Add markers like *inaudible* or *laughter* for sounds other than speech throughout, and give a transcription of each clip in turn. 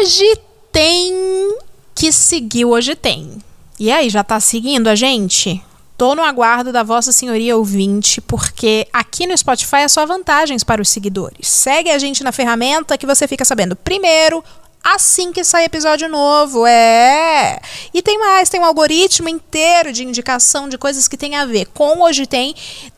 Hoje tem que seguir, hoje tem. E aí, já tá seguindo a gente? Tô no aguardo da Vossa Senhoria ouvinte, porque aqui no Spotify é só vantagens para os seguidores. Segue a gente na ferramenta que você fica sabendo primeiro, assim que sai episódio novo. É. E tem mais, tem um algoritmo inteiro de indicação de coisas que tem a ver com Hoje Tem,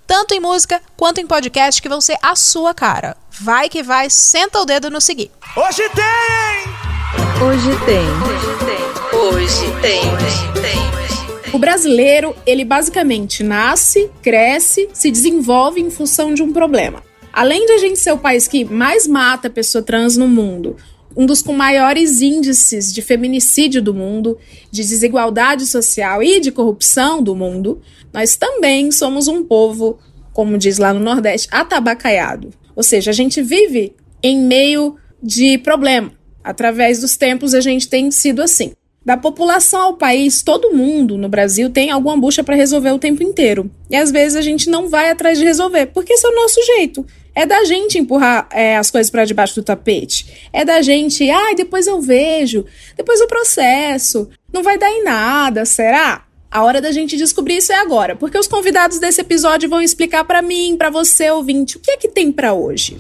tanto em música quanto em podcast, que vão ser a sua cara. Vai que vai, senta o dedo no seguir. Hoje tem! Hoje tem. Hoje tem. Hoje tem. Hoje tem. O brasileiro, ele basicamente nasce, cresce, se desenvolve em função de um problema. Além de a gente ser o país que mais mata pessoa trans no mundo, um dos com maiores índices de feminicídio do mundo, de desigualdade social e de corrupção do mundo, nós também somos um povo, como diz lá no Nordeste, atabacaiado. Ou seja, a gente vive em meio de problema. Através dos tempos a gente tem sido assim. Da população ao país, todo mundo no Brasil tem alguma bucha para resolver o tempo inteiro. E às vezes a gente não vai atrás de resolver, porque esse é o nosso jeito. É da gente empurrar é, as coisas para debaixo do tapete. É da gente, ai, ah, depois eu vejo, depois o processo. Não vai dar em nada, será? A hora da gente descobrir isso é agora, porque os convidados desse episódio vão explicar para mim, para você ouvinte, o que é que tem para hoje.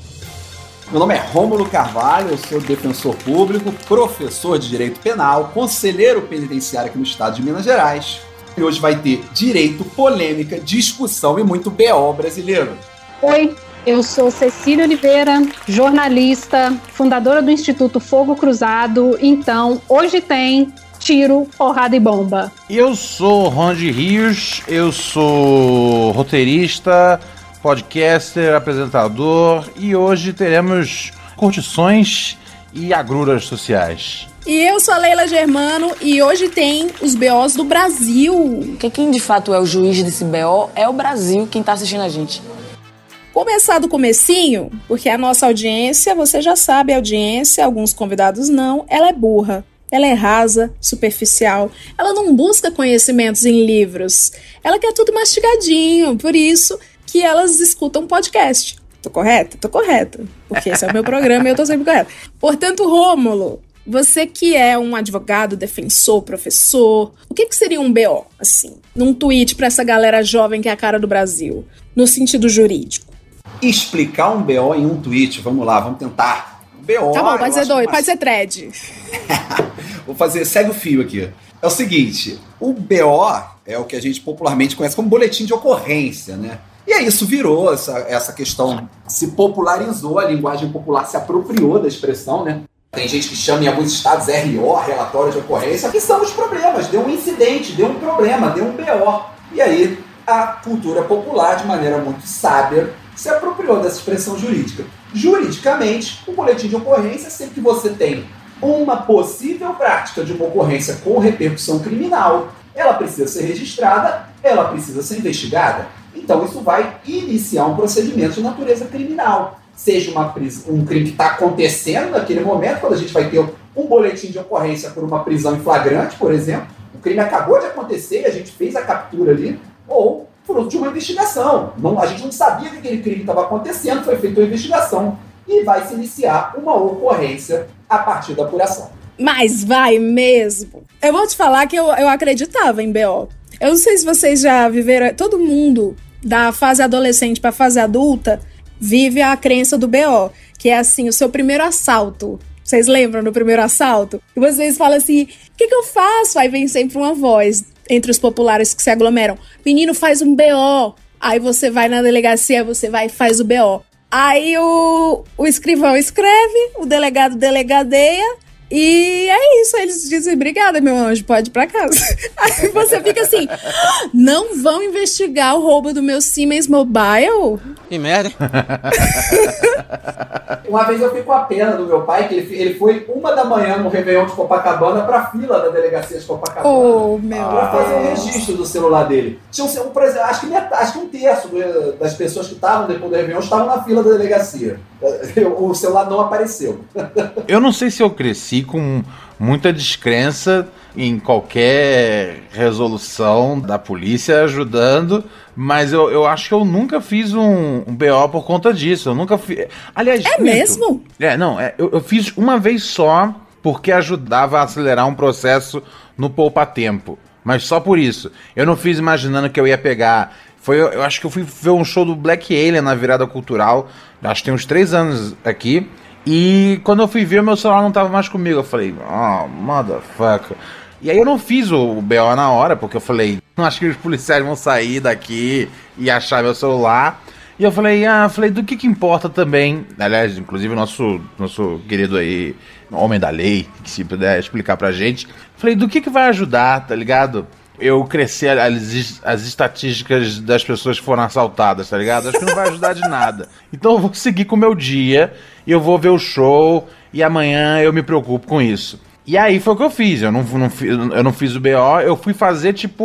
Meu nome é Rômulo Carvalho, eu sou defensor público, professor de direito penal, conselheiro penitenciário aqui no estado de Minas Gerais. E hoje vai ter direito, polêmica, discussão e muito BO brasileiro. Oi, eu sou Cecília Oliveira, jornalista, fundadora do Instituto Fogo Cruzado. Então, hoje tem tiro, porrada e bomba. Eu sou Ronde Rios, eu sou roteirista, podcaster, apresentador e hoje teremos curtições e agruras sociais. E eu sou a Leila Germano e hoje tem os BOs do Brasil. Porque quem de fato é o juiz desse BO é o Brasil, quem tá assistindo a gente. Começar do comecinho, porque a nossa audiência, você já sabe, a audiência, alguns convidados não, ela é burra. Ela é rasa, superficial. Ela não busca conhecimentos em livros. Ela quer tudo mastigadinho. Por isso, que elas escutam podcast. Tô correta? Tô correta. Porque esse é o meu programa e eu tô sempre correta. Portanto, Rômulo, você que é um advogado, defensor, professor, o que, que seria um BO, assim, num tweet para essa galera jovem que é a cara do Brasil, no sentido jurídico? Explicar um BO em um tweet, vamos lá, vamos tentar. BO. Tá bom, pode ser doido, pode ser thread. *laughs* Vou fazer, segue o fio aqui. É o seguinte, o BO é o que a gente popularmente conhece como boletim de ocorrência, né? E aí isso virou, essa, essa questão se popularizou, a linguagem popular se apropriou da expressão, né? Tem gente que chama em alguns estados RO, relatório de ocorrência, que são os problemas. Deu um incidente, deu um problema, deu um BO. E aí a cultura popular, de maneira muito sábia, se apropriou dessa expressão jurídica. Juridicamente, o boletim de ocorrência é sempre que você tem uma possível prática de uma ocorrência com repercussão criminal, ela precisa ser registrada, ela precisa ser investigada. Então, isso vai iniciar um procedimento de natureza criminal. Seja uma, um crime que está acontecendo naquele momento, quando a gente vai ter um boletim de ocorrência por uma prisão em flagrante, por exemplo, o crime acabou de acontecer, a gente fez a captura ali, ou fruto de uma investigação. Não, a gente não sabia que aquele crime estava acontecendo, foi feita uma investigação e vai se iniciar uma ocorrência a partir da apuração. Mas vai mesmo. Eu vou te falar que eu, eu acreditava em BO. Eu não sei se vocês já viveram. Todo mundo da fase adolescente para fase adulta vive a crença do BO, que é assim, o seu primeiro assalto. Vocês lembram do primeiro assalto? E vocês falam assim: o que, que eu faço? Aí vem sempre uma voz entre os populares que se aglomeram: menino, faz um BO. Aí você vai na delegacia, você vai e faz o BO. Aí o, o escrivão escreve, o delegado delegadeia e é isso, eles dizem, obrigada, meu anjo, pode ir pra casa. *laughs* Aí você fica assim, não vão investigar o roubo do meu Siemens Mobile? Que merda. *laughs* Uma vez eu fiquei com a pena do meu pai, que ele, ele foi uma da manhã no Réveillon de Copacabana pra fila da delegacia de Copacabana. Oh, meu Pra fazer o um registro do celular dele. Tinha um, um, acho, que metade, acho que um terço das pessoas que estavam depois do Réveillon estavam na fila da delegacia. *laughs* O celular não apareceu. Eu não sei se eu cresci com muita descrença em qualquer resolução da polícia ajudando, mas eu, eu acho que eu nunca fiz um, um BO por conta disso. Eu nunca fiz. Aliás, é mesmo? É, não, é, eu, eu fiz uma vez só porque ajudava a acelerar um processo no poupa-tempo. Mas só por isso. Eu não fiz imaginando que eu ia pegar. Foi, eu acho que eu fui ver um show do Black Alien na virada cultural. Acho que tem uns três anos aqui. E quando eu fui ver, meu celular não tava mais comigo. Eu falei, oh, motherfucker. E aí eu não fiz o BO na hora, porque eu falei, não acho que os policiais vão sair daqui e achar meu celular. E eu falei, ah, falei, do que que importa também? Aliás, inclusive nosso, nosso querido aí, homem da lei, que se puder explicar pra gente. Falei, do que que vai ajudar, tá ligado? Eu crescer as, as estatísticas das pessoas que foram assaltadas, tá ligado? Acho que não vai ajudar de nada. Então eu vou seguir com o meu dia, eu vou ver o show, e amanhã eu me preocupo com isso. E aí foi o que eu fiz. Eu não, não, eu não fiz o BO, eu fui fazer tipo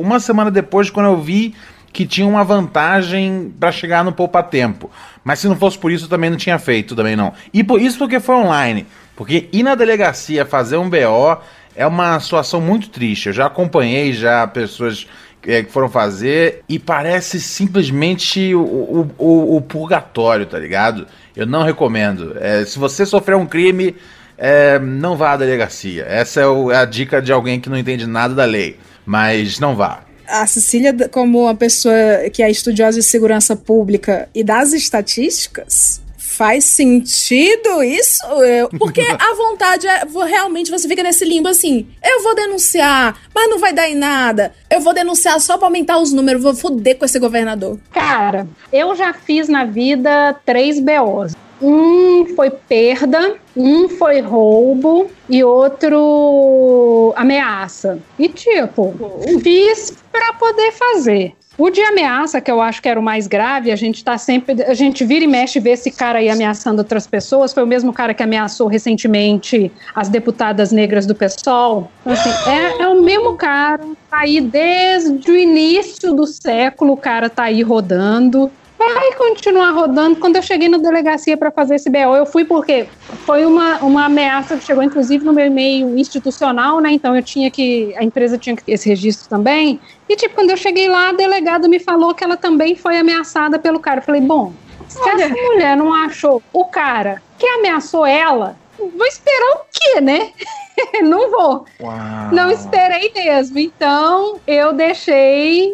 uma semana depois, quando eu vi que tinha uma vantagem para chegar no poupa tempo. Mas se não fosse por isso, eu também não tinha feito, também não. E por isso porque foi online. Porque ir na delegacia fazer um BO é uma situação muito triste. Eu já acompanhei já pessoas é, que foram fazer e parece simplesmente o, o, o, o purgatório, tá ligado? Eu não recomendo. É, se você sofrer um crime, é, não vá à delegacia. Essa é, é a dica de alguém que não entende nada da lei. Mas não vá a Cecília, como uma pessoa que é estudiosa de segurança pública e das estatísticas, faz sentido isso? Eu, porque a *laughs* vontade é realmente você fica nesse limbo assim: eu vou denunciar, mas não vai dar em nada. Eu vou denunciar só pra aumentar os números, vou foder com esse governador. Cara, eu já fiz na vida três BOs. Um foi perda, um foi roubo e outro ameaça. E tipo, fiz para poder fazer. O de ameaça, que eu acho que era o mais grave, a gente tá sempre. A gente vira e mexe vê esse cara aí ameaçando outras pessoas. Foi o mesmo cara que ameaçou recentemente as deputadas negras do PSOL. Então, assim, é, é o mesmo cara. Tá aí desde o início do século, o cara tá aí rodando vai continuar rodando. Quando eu cheguei na delegacia para fazer esse BO, eu fui porque foi uma, uma ameaça que chegou, inclusive, no meu e-mail institucional, né? Então eu tinha que. A empresa tinha que ter esse registro também. E, tipo, quando eu cheguei lá, a delegada me falou que ela também foi ameaçada pelo cara. Eu falei, bom, se essa mulher não achou o cara que ameaçou ela, vou esperar o quê, né? *laughs* não vou. Uau. Não esperei mesmo. Então, eu deixei.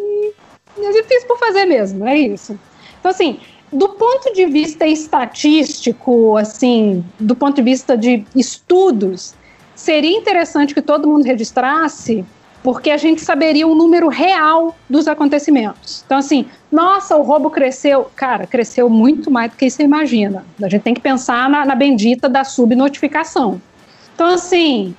Eu fiz por fazer mesmo, é isso. Então, assim, do ponto de vista estatístico, assim, do ponto de vista de estudos, seria interessante que todo mundo registrasse, porque a gente saberia o número real dos acontecimentos. Então, assim, nossa, o roubo cresceu. Cara, cresceu muito mais do que você imagina. A gente tem que pensar na, na bendita da subnotificação. Então, assim,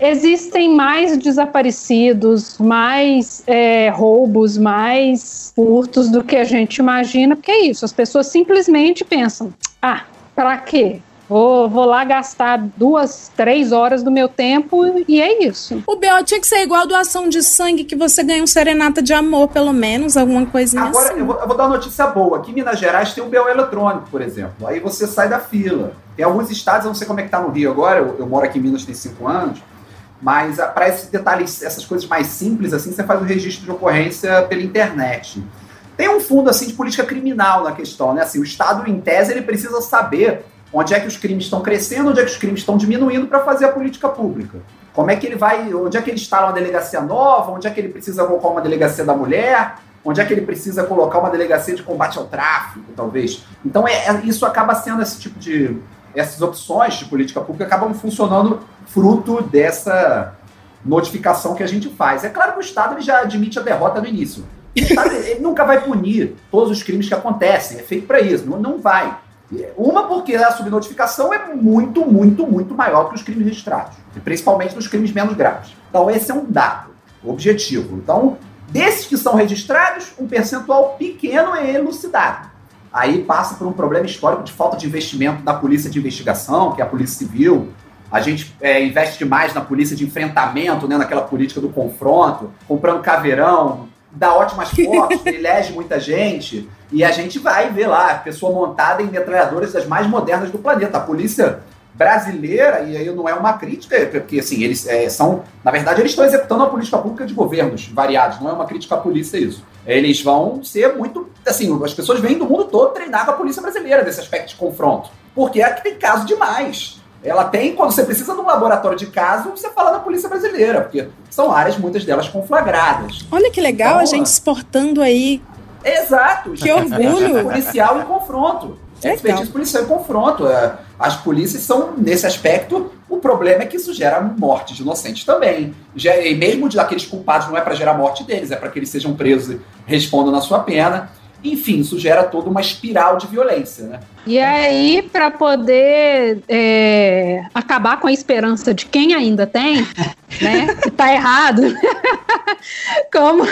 existem mais desaparecidos, mais é, roubos, mais furtos do que a gente imagina, porque é isso, as pessoas simplesmente pensam: ah, para quê? Vou, vou lá gastar duas, três horas do meu tempo e é isso. O BO tinha que ser igual doação de sangue, que você ganha um serenata de amor, pelo menos, alguma coisinha Agora, assim. eu, vou, eu vou dar uma notícia boa. Aqui em Minas Gerais tem um BO eletrônico, por exemplo. Aí você sai da fila. Tem alguns estados, eu não sei como é que tá no Rio agora, eu, eu moro aqui em Minas tem cinco anos, mas ah, para esses detalhes, essas coisas mais simples, assim, você faz o registro de ocorrência pela internet. Tem um fundo assim de política criminal na questão, né? Assim, o Estado, em tese, ele precisa saber onde é que os crimes estão crescendo, onde é que os crimes estão diminuindo para fazer a política pública. Como é que ele vai, onde é que ele instala uma delegacia nova, onde é que ele precisa colocar uma delegacia da mulher, onde é que ele precisa colocar uma delegacia de combate ao tráfico, talvez. Então é, é isso acaba sendo esse tipo de essas opções de política pública acabam funcionando fruto dessa notificação que a gente faz. É claro que o Estado ele já admite a derrota no início. O Estado ele nunca vai punir todos os crimes que acontecem, é feito para isso, não, não vai. Uma porque a subnotificação é muito, muito, muito maior que os crimes registrados, principalmente nos crimes menos graves. Então esse é um dado objetivo. Então, desses que são registrados, um percentual pequeno é elucidado aí passa por um problema histórico de falta de investimento da polícia de investigação, que é a polícia civil. A gente é, investe demais na polícia de enfrentamento, né, naquela política do confronto, comprando caveirão, dá ótimas *laughs* fotos, elege muita gente, e a gente vai ver lá, a pessoa montada em metralhadoras das mais modernas do planeta. A polícia brasileira, e aí não é uma crítica, porque assim, eles é, são, na verdade, eles estão executando a política pública de governos variados, não é uma crítica à polícia isso. Eles vão ser muito, assim, as pessoas vêm do mundo todo treinar com a polícia brasileira desse aspecto de confronto, porque aqui tem caso demais. ela tem, quando você precisa de um laboratório de caso, você fala da Polícia Brasileira, porque são áreas, muitas delas conflagradas. Olha que legal Então, a gente exportando aí. Exato. Que orgulho. *laughs* Policial em confronto. Expertise policial em confronto. É, As polícias são, nesse aspecto, o problema é que isso gera morte de inocentes também. E mesmo de daqueles culpados, não é para gerar morte deles, é para que eles sejam presos e respondam na sua pena. Enfim, isso gera toda uma espiral de violência, né? E aí, para poder é, acabar com a esperança de quem ainda tem, *laughs* né? Que tá errado. *laughs* como,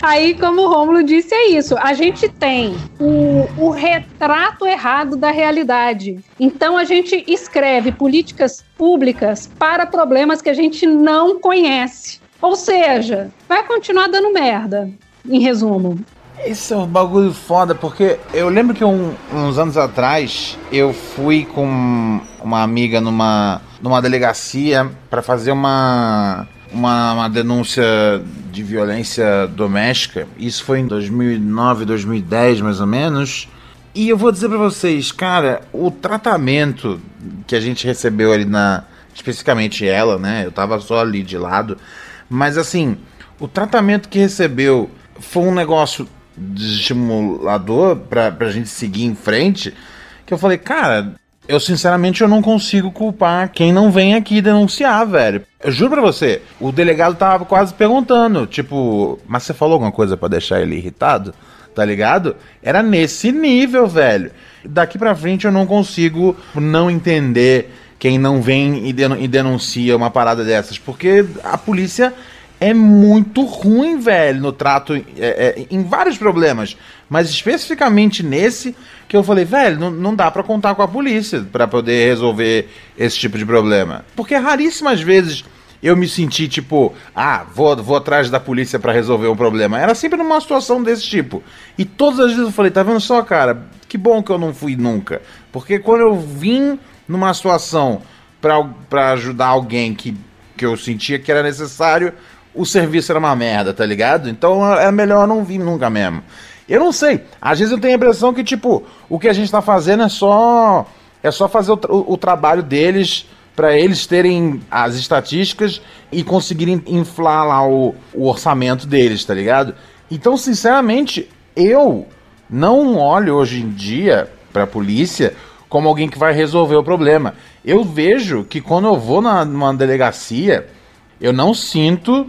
aí, como o Rômulo disse, é isso. A gente tem o, o retrato errado da realidade. Então, a gente escreve políticas públicas para problemas que a gente não conhece. Ou seja, vai continuar dando merda, em resumo. Esse é um bagulho foda, porque eu lembro que um- uns anos atrás eu fui com uma amiga numa, numa delegacia pra fazer uma, uma, uma denúncia de violência doméstica. Isso foi em 2009, 2010 mais ou menos. E eu vou dizer pra vocês, cara, o tratamento que a gente recebeu ali na. Especificamente ela, né? Eu tava só ali de lado. Mas assim, o tratamento que recebeu foi um negócio estimulador pra, pra gente seguir em frente. Que eu falei, cara, eu sinceramente eu não consigo culpar quem não vem aqui denunciar, velho. Eu juro pra você, o delegado tava quase perguntando, tipo, mas você falou alguma coisa pra deixar ele irritado? Tá ligado? Era nesse nível, velho. Daqui pra frente eu não consigo não entender quem não vem e denuncia uma parada dessas, porque a polícia é muito ruim, velho, no trato é, é, em vários problemas, mas especificamente nesse que eu falei, velho, não, não dá pra contar com a polícia pra poder resolver esse tipo de problema, porque raríssimas vezes eu me senti tipo, ah, vou, vou atrás da polícia pra resolver um problema. Era sempre numa situação desse tipo. E todas as vezes eu falei, tá vendo só, cara, que bom que eu não fui nunca, porque quando eu vim numa situação pra ajudar alguém que que eu sentia que era necessário, o serviço era uma merda, tá ligado? Então é melhor não vir nunca mesmo. Eu não sei. Às vezes eu tenho a impressão que, tipo, o que a gente tá fazendo é só. É só fazer o, tra- o- trabalho deles pra eles terem as estatísticas e conseguirem inflar lá o, o orçamento deles, tá ligado? Então, sinceramente, eu não olho hoje em dia pra polícia como alguém que vai resolver o problema. Eu vejo que quando eu vou na, numa delegacia, eu não sinto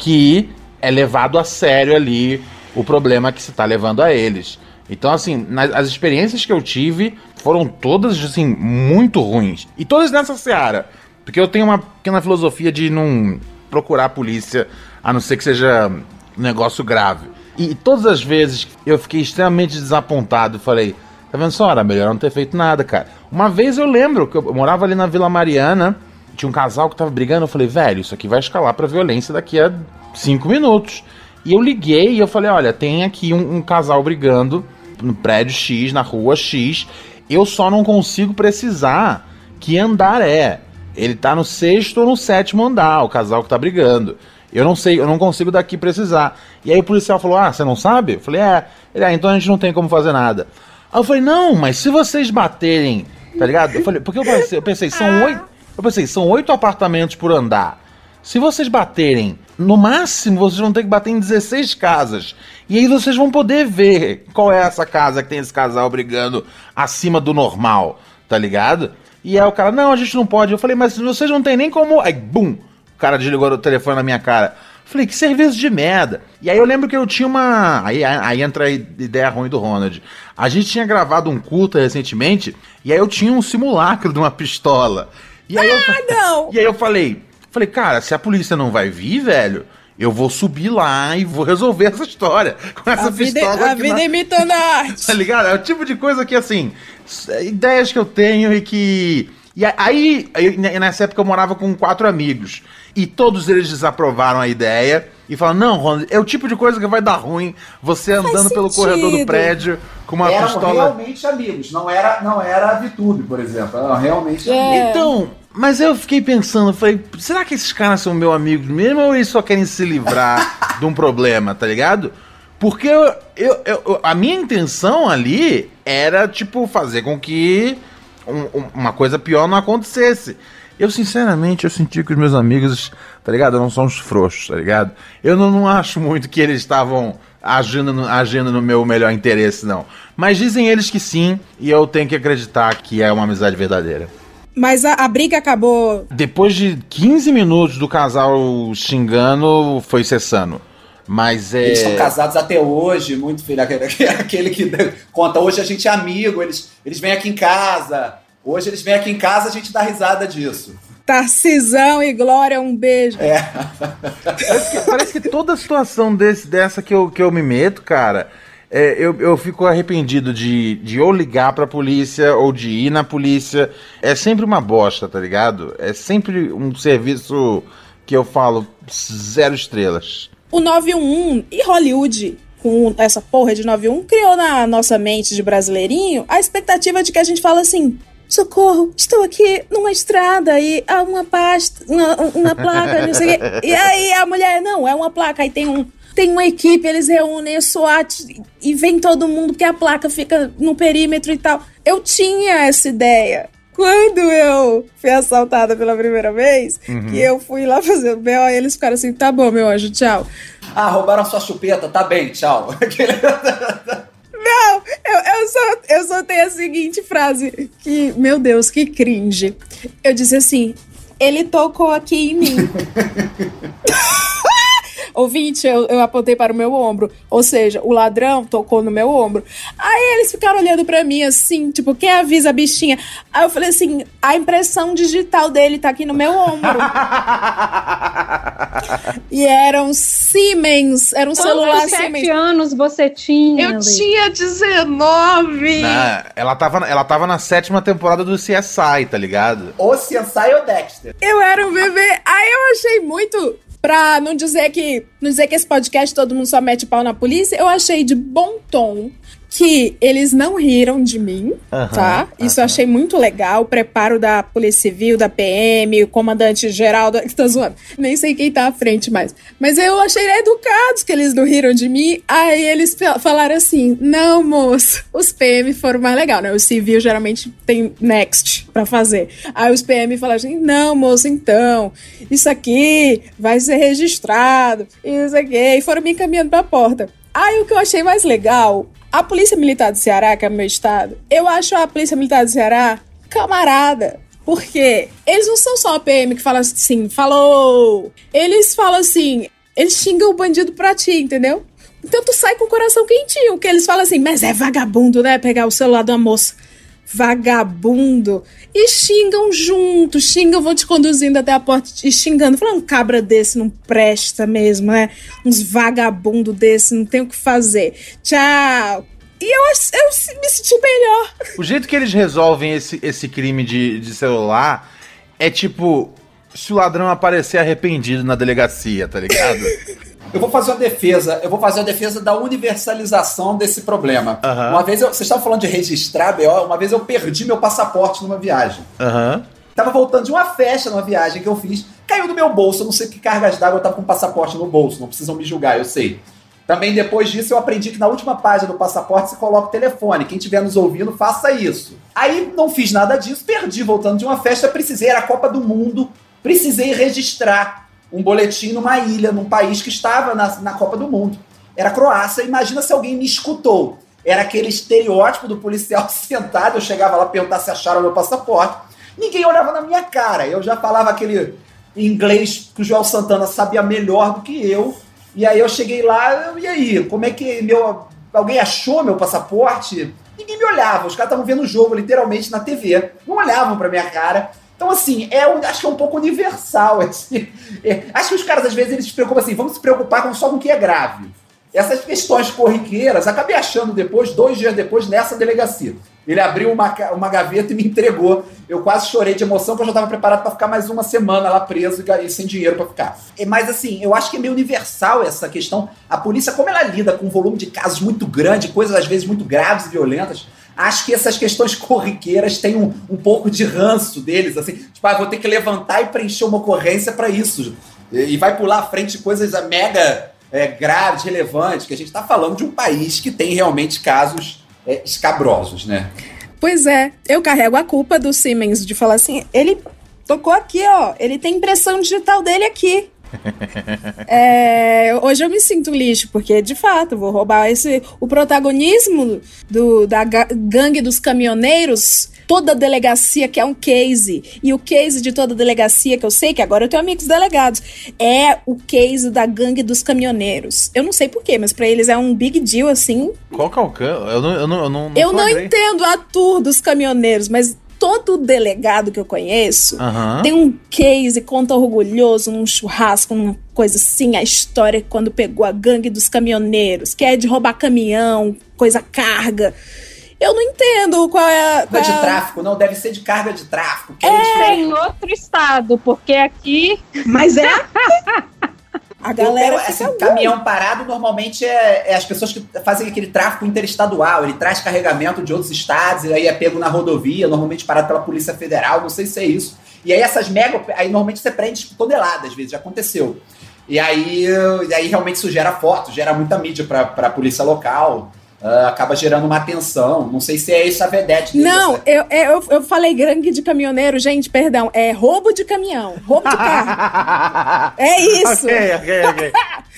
que é levado a sério ali o problema que se está levando a eles. Então, assim, nas, as experiências que eu tive foram todas, assim, muito ruins. E todas nessa seara. Porque eu tenho uma pequena filosofia de não procurar a polícia, a não ser que seja um negócio grave. E todas as vezes eu fiquei extremamente desapontado. Falei, tá vendo só? Era melhor não ter feito nada, cara. Uma vez eu lembro que eu morava ali na Vila Mariana, tinha um casal que tava brigando. Eu falei, velho, isso aqui vai escalar pra violência daqui a cinco minutos. E eu liguei e eu falei, olha, tem aqui um, um casal brigando no prédio X, na rua X. Eu só não consigo precisar que andar é. Ele tá no sexto ou no sétimo andar, o casal que tá brigando. Eu não sei, eu não consigo daqui precisar. E aí o policial falou: Ah, você não sabe? Eu falei: É. Ele, ah, então a gente não tem como fazer nada. Aí eu falei: Não, mas se vocês baterem, tá ligado? Eu falei: Porque eu pensei, eu pensei são oito. Eu pensei, são oito apartamentos por andar. Se vocês baterem, no máximo vocês vão ter que bater em 16 casas. E aí vocês vão poder ver qual é essa casa que tem esse casal brigando acima do normal, tá ligado? E aí o cara, não, a gente não pode. Eu falei, mas vocês não tem nem como. Aí, bum! O cara desligou o telefone na minha cara. Falei, que serviço de merda. E aí eu lembro que eu tinha uma. Aí, aí entra a ideia ruim do Ronald. A gente tinha gravado um curta recentemente, e aí eu tinha um simulacro de uma pistola. E aí eu, não! *laughs* E aí eu falei, falei, cara, se a polícia não vai vir, velho, eu vou subir lá e vou resolver essa história. *laughs* Com essa A vida, pistola a aqui vida na- imitando a arte. *laughs* Tá ligado? É o tipo de coisa que, assim, s- ideias que eu tenho e que. E a- aí, nessa época eu morava com quatro amigos. E todos eles desaprovaram a ideia e falaram: não, Ronald, é o tipo de coisa que vai dar ruim você andando pelo corredor do prédio com uma Eram pistola. realmente amigos, não era, não era a Vitube, por exemplo. Eram realmente É. amigos. Então, mas eu fiquei pensando, falei, será que esses caras são meus amigos mesmo ou eles só querem se livrar *laughs* de um problema, tá ligado? Porque eu, eu- eu- a minha intenção ali era, tipo, fazer com que um- um- uma coisa pior não acontecesse. Eu, sinceramente, eu senti que os meus amigos, tá ligado? Não são os frouxos, tá ligado? Eu não, não acho muito que eles estavam agindo no, agindo no meu melhor interesse, não. Mas dizem eles que sim, e eu tenho que acreditar que é uma amizade verdadeira. Mas a, a briga acabou. Depois de 15 minutos do casal xingando, foi cessando. Mas é. Eles estão casados até hoje, muito filho. Aquele, *laughs* aquele que conta, hoje a gente é amigo, eles, eles vêm aqui em casa. Hoje eles vêm aqui em casa, a gente dá risada disso. Tarcisão e Glória, um beijo. É. Parece que, parece que toda situação desse, dessa que eu, que eu me meto, cara, é, eu, eu fico arrependido de, de ou ligar pra polícia ou de ir na polícia. É sempre uma bosta, tá ligado? É sempre um serviço que eu falo zero estrelas. O 911 e Hollywood, com essa porra de 911, criou na nossa mente de brasileirinho a expectativa de que a gente fala assim. Socorro, estou aqui numa estrada e há uma pasta, uma, uma placa, não sei o quê. E aí a mulher, não, é uma placa, aí tem um. Tem uma equipe, eles reúnem a SWAT e vem todo mundo, porque a placa fica no perímetro e tal. Eu tinha essa ideia. Quando eu fui assaltada pela primeira vez, que eu fui lá fazer o BO, eles ficaram assim, tá bom, meu anjo, tchau. Ah, roubaram sua chupeta, tá bem, tchau. *laughs* Não, eu, eu, só, eu só tenho a seguinte frase, que, meu Deus, que cringe. Eu disse assim, ele tocou aqui em mim. *laughs* Ouvinte, eu, eu apontei para o meu ombro. Ou seja, o ladrão tocou no meu ombro. Aí eles ficaram olhando para mim assim, tipo, quem avisa a bichinha? Aí eu falei assim, a impressão digital dele tá aqui no meu ombro. *laughs* e era um Siemens, era um celular Quantos sete Siemens. anos você tinha? Eu Li? tinha 19. Ah, ela, tava, ela tava na sétima temporada do CSI, tá ligado? ou CSI ou Dexter. Eu era um bebê. Aí eu achei muito. Pra não dizer que. Não dizer que esse podcast todo mundo só mete pau na polícia, eu achei de bom tom que eles não riram de mim, Aham, tá? Isso eu achei muito legal. O preparo da Polícia Civil, da PM, o comandante geral. Da... *laughs* Tô zoando. Nem sei quem tá à frente mais. Mas eu achei educados que eles não riram de mim. Aí eles fa- falaram assim: não, moço, os PM foram mais legal, né? O civil geralmente tem next pra fazer. Aí os PM falaram assim: não, moço, então, isso aqui vai ser registrado, isso aqui. E foram me encaminhando pra porta. Aí o que eu achei mais legal, a Polícia Militar do Ceará, que é o meu estado, eu acho a Polícia Militar do Ceará camarada. Porque eles não são só a PM que fala assim, falou. Eles falam assim, eles xingam o bandido pra ti, entendeu? Então tu sai com o coração quentinho, que eles falam assim, mas é vagabundo, né? Pegar o celular de uma moça. Vagabundo. E xingam junto, xingam, vão te conduzindo até a porta e xingando. Falando, um cabra desse não presta mesmo, né? Uns vagabundo desse, não tem o que fazer. Tchau. E eu, eu me senti melhor. O jeito que eles resolvem esse, esse crime de, de celular é tipo. Se o ladrão aparecer arrependido na delegacia, tá ligado? *laughs* Eu vou fazer uma defesa, eu vou fazer a defesa da universalização desse problema. Aham. Uma vez, eu, vocês estavam falando de registrar, BO, uma vez eu perdi meu passaporte numa viagem. Aham. Tava voltando de uma festa numa viagem que eu fiz, caiu no meu bolso, eu não sei que cargas d'água eu tava com o passaporte no bolso, não precisam me julgar, eu sei. Também depois disso eu aprendi que na última página do passaporte você coloca o telefone. Quem estiver nos ouvindo, faça isso. Aí não fiz nada disso, perdi voltando de uma festa, precisei, era a Copa do Mundo, precisei registrar um boletim numa ilha, num país que estava na, na Copa do Mundo. Era Croácia, imagina se alguém me escutou. Era aquele estereótipo do policial *laughs* sentado, eu chegava lá perguntar se acharam meu passaporte. Ninguém olhava na minha cara, eu já falava aquele inglês que o Joel Santana sabia melhor do que eu. E aí eu cheguei lá, e aí, como é que meu. Alguém achou meu passaporte? Ninguém me olhava, os caras estavam vendo o jogo literalmente na TV, não olhavam pra minha cara. Então, assim, é, acho que é um pouco universal. *laughs* Assim. É, acho que os caras, às vezes, eles se preocupam assim, vamos se preocupar com, só com o que é grave. Essas questões corriqueiras, acabei achando depois, dois dias depois, nessa delegacia. Ele abriu uma, uma gaveta e me entregou. Eu quase chorei de emoção, porque eu já estava preparado para ficar mais uma semana lá preso e e sem dinheiro para ficar. É, Mas assim, eu acho que é meio universal essa questão. A polícia, como ela lida com um volume de casos muito grande, coisas às vezes muito graves e violentas, acho que essas questões corriqueiras têm um, um pouco de ranço deles, assim. Tipo, ah, vou ter que levantar e preencher uma ocorrência para isso. E, e vai pular à frente coisas ah, mega é, graves, relevantes, que a gente está falando de um país que tem realmente casos é, escabrosos, né? Pois é, eu carrego a culpa do Siemens de falar assim, ele tocou aqui, ó, ele tem impressão digital dele aqui. É, hoje eu me sinto lixo, porque de fato vou roubar esse. O protagonismo do, da ga- gangue dos caminhoneiros, toda delegacia que é um case, e o case de toda delegacia, que eu sei que agora eu tenho amigos delegados, é o case da gangue dos caminhoneiros. Eu não sei porquê, mas pra eles é um big deal assim. Qual que é o can? Eu não, eu não, eu não, eu não entendo a tour dos caminhoneiros, mas todo delegado que eu conheço. Aham. Tem um case, conta orgulhoso, num churrasco, uma coisa assim, a história quando pegou a gangue dos caminhoneiros, que é de roubar caminhão, coisa carga. Eu não entendo qual é Qual é de é tráfico, não, deve ser de carga de tráfico. É É em outro estado, porque aqui Mas é *laughs* a galera. Eu- assim, caminhão parado normalmente é, é as pessoas que fazem aquele tráfico interestadual. Ele traz carregamento de outros estados e aí é pego na rodovia, normalmente parado pela Polícia Federal, não sei se é isso. E aí essas mega, aí normalmente você prende tipo, toneladas, às vezes, já aconteceu. E aí, e aí realmente isso gera foto, gera muita mídia pra, pra polícia local, ah, acaba gerando uma atenção. Não sei se é isso a vedete dele, Não, essa- eu, eu, eu falei gangue de caminhoneiro, gente, perdão. É roubo de caminhão, roubo de carro. *laughs* É isso. ok, ok, ok. *laughs*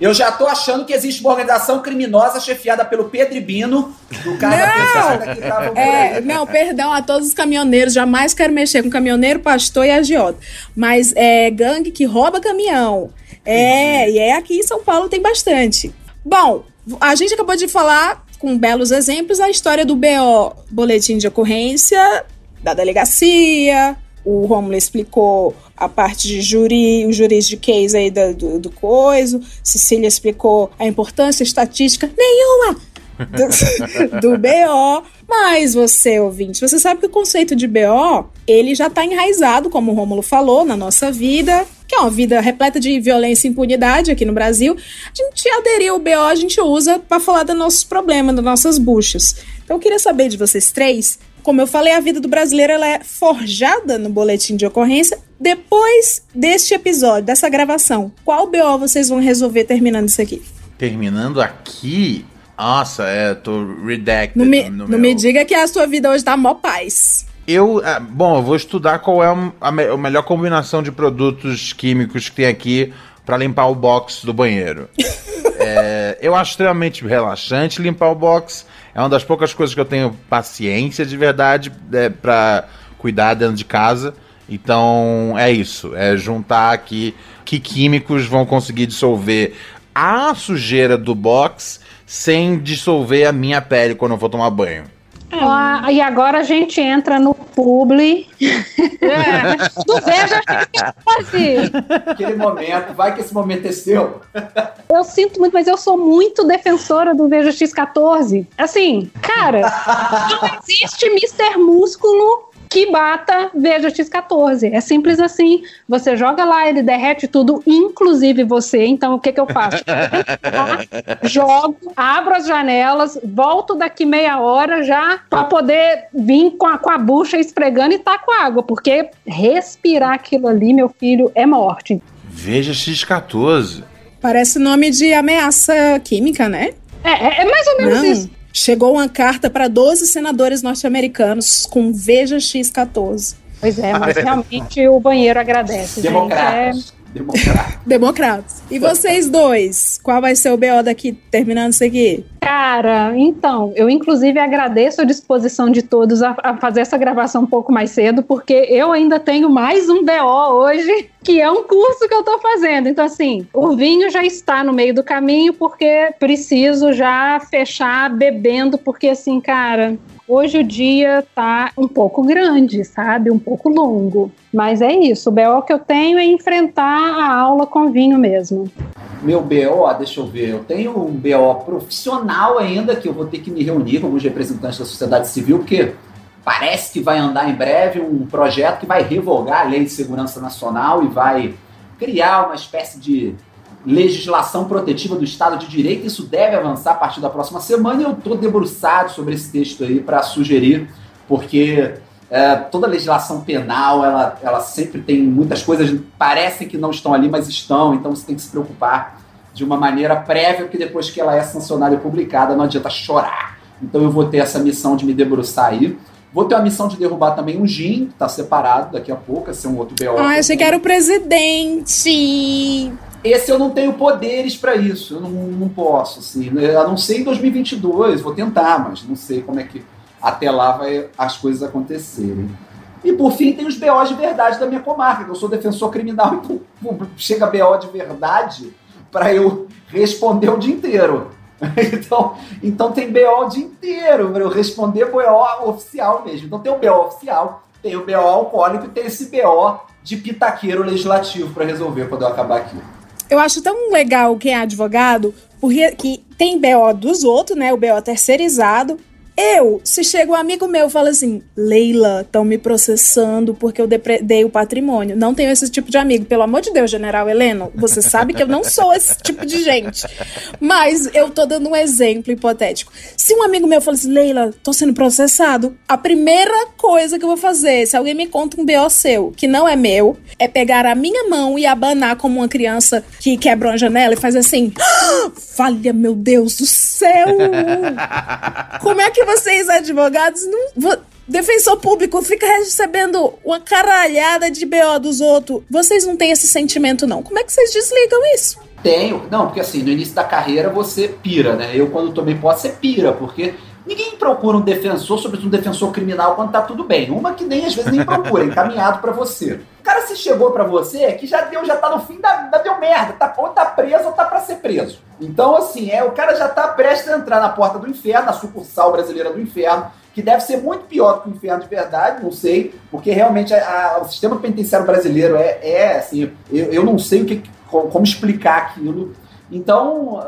Eu já tô achando que existe uma organização criminosa chefiada pelo Pedro Bino, do cara da pesada que tava É, não, perdão a todos os caminhoneiros, jamais quero mexer com caminhoneiro, pastor e agiota. Mas é gangue que rouba caminhão. É, e é aqui em São Paulo tem bastante. Bom, a gente acabou de falar com belos exemplos a história do BO, boletim de ocorrência da delegacia. O Romulo explicou a parte de juri, o juridiquês aí da- do, do coiso. Cecília explicou a importância estatística nenhuma do, *laughs* do BO. Mas você, ouvinte, você sabe que o conceito de BO, ele já está enraizado, como o Rômulo falou, na nossa vida, que é uma vida repleta de violência e impunidade aqui no Brasil. A gente aderiu ao BO, a gente usa para falar dos nossos problemas, das nossas buchas. Então eu queria saber de vocês três, como eu falei, a vida do brasileiro ela é forjada no boletim de ocorrência. Depois deste episódio, dessa gravação, qual BO vocês vão resolver terminando isso aqui? Terminando aqui. Nossa, é, tô redacted. Não me, não meu- me diga que a sua vida hoje tá mó paz. Eu, ah, bom, eu vou estudar qual é a, a melhor combinação de produtos químicos que tem aqui pra limpar o box do banheiro. *laughs* É, eu acho extremamente relaxante limpar o box. É uma das poucas coisas que eu tenho paciência de verdade é, para cuidar dentro de casa. Então é isso, é juntar aqui que químicos vão conseguir dissolver a sujeira do box sem dissolver a minha pele quando eu for tomar banho. Ah, e agora a gente entra no publi é, *laughs* do Veja X14. Aquele momento, vai que esse momento é seu. Eu sinto muito, mas eu sou muito defensora do Veja X14. Assim, cara, não existe Mr. Músculo que bata Veja X14. É simples assim. Você joga lá, ele derrete tudo, inclusive você. Então, o que, que eu faço? *laughs* Jogo, abro as janelas, volto daqui meia hora já para poder vir com a, com a bucha esfregando e tá com água, porque respirar aquilo ali, meu filho, é morte. Veja X14. Parece nome de ameaça química, né? É, é, é mais ou menos Não. isso. Chegou uma carta para 12 senadores norte-americanos com Veja X14. Pois é, mas *laughs* realmente o banheiro agradece. gente. É, Democratas. Democratas. E vocês dois? Qual vai ser o BO daqui, terminando isso aqui? Cara, então, eu inclusive agradeço a disposição de todos a, a fazer essa gravação um pouco mais cedo, porque eu ainda tenho mais um BO hoje, que é um curso que eu tô fazendo. Então, assim, o vinho já está no meio do caminho, porque preciso já fechar bebendo, porque, assim, cara, hoje o dia tá um pouco grande, sabe? Um pouco longo. Mas é isso, o BO que eu tenho é enfrentar a aula com vinho mesmo. Meu BO, deixa eu ver, eu tenho um BO profissional ainda, que eu vou ter que me reunir com alguns representantes da sociedade civil, porque parece que vai andar em breve um projeto que vai revogar a Lei de Segurança Nacional e vai criar uma espécie de legislação protetiva do Estado de Direito. Isso deve avançar a partir da próxima semana e eu estou debruçado sobre esse texto aí para sugerir, porque é, toda legislação penal, ela, ela sempre tem muitas coisas, parecem que não estão ali, mas estão, então você tem que se preocupar de uma maneira prévia, porque depois que ela é sancionada e publicada, não adianta chorar Então eu vou ter essa missão de me debruçar aí. Vou ter a missão de derrubar também um GIM, que tá separado daqui a pouco, esse é um outro BO. Ah, achei que era o presidente. Esse eu não tenho poderes para isso, eu não, não posso, assim. né? A não ser em 2022, vou tentar, mas não sei como é que até lá vai as coisas acontecerem. E por fim tem os BOs de verdade da minha comarca, que eu sou defensor criminal, *laughs* então chega BO de verdade para eu responder o dia inteiro. *laughs* Então, então tem BO o dia inteiro para eu responder BO oficial mesmo. Então tem o BO oficial, tem o BO alcoólico e tem esse BO de pitaqueiro legislativo para resolver quando eu acabar aqui. Eu acho tão legal quem é advogado, porque que tem BO dos outros, né? O BO terceirizado. Eu, se chega um amigo meu e fala assim, Leila, estão me processando porque eu depredei o patrimônio. Não tenho esse tipo de amigo. Pelo amor de Deus, General Heleno, você sabe que eu não sou esse tipo de gente. Mas eu tô dando um exemplo hipotético. Se um amigo meu fala assim, Leila, tô sendo processado, a primeira coisa que eu vou fazer, se alguém me conta um BO seu, que não é meu, é pegar a minha mão e abanar como uma criança que quebra uma janela e faz assim, "Ah, falha, meu Deus do céu! Como é que vocês, advogados, não. Defensor público fica recebendo uma caralhada de BO dos outros. Vocês não têm esse sentimento, não. Como é que vocês desligam isso? Tenho. Não, porque assim, no início da carreira você pira, né? Eu, quando tomei posse, você pira, porque ninguém procura um defensor, sobretudo um defensor criminal, quando tá tudo bem. Uma que nem às vezes nem procura, *laughs* encaminhado pra você. O cara se chegou pra você que já deu, já tá no fim da, da deu merda. Tá, ou tá preso ou tá pra ser preso. Então, assim, é, o cara já tá prestes a entrar na porta do inferno, na sucursal brasileira do inferno, que deve ser muito pior do que o inferno de verdade, não sei, porque realmente a- a- o sistema penitenciário brasileiro é, é assim, eu, eu não sei o que, como, explicar aquilo. Então,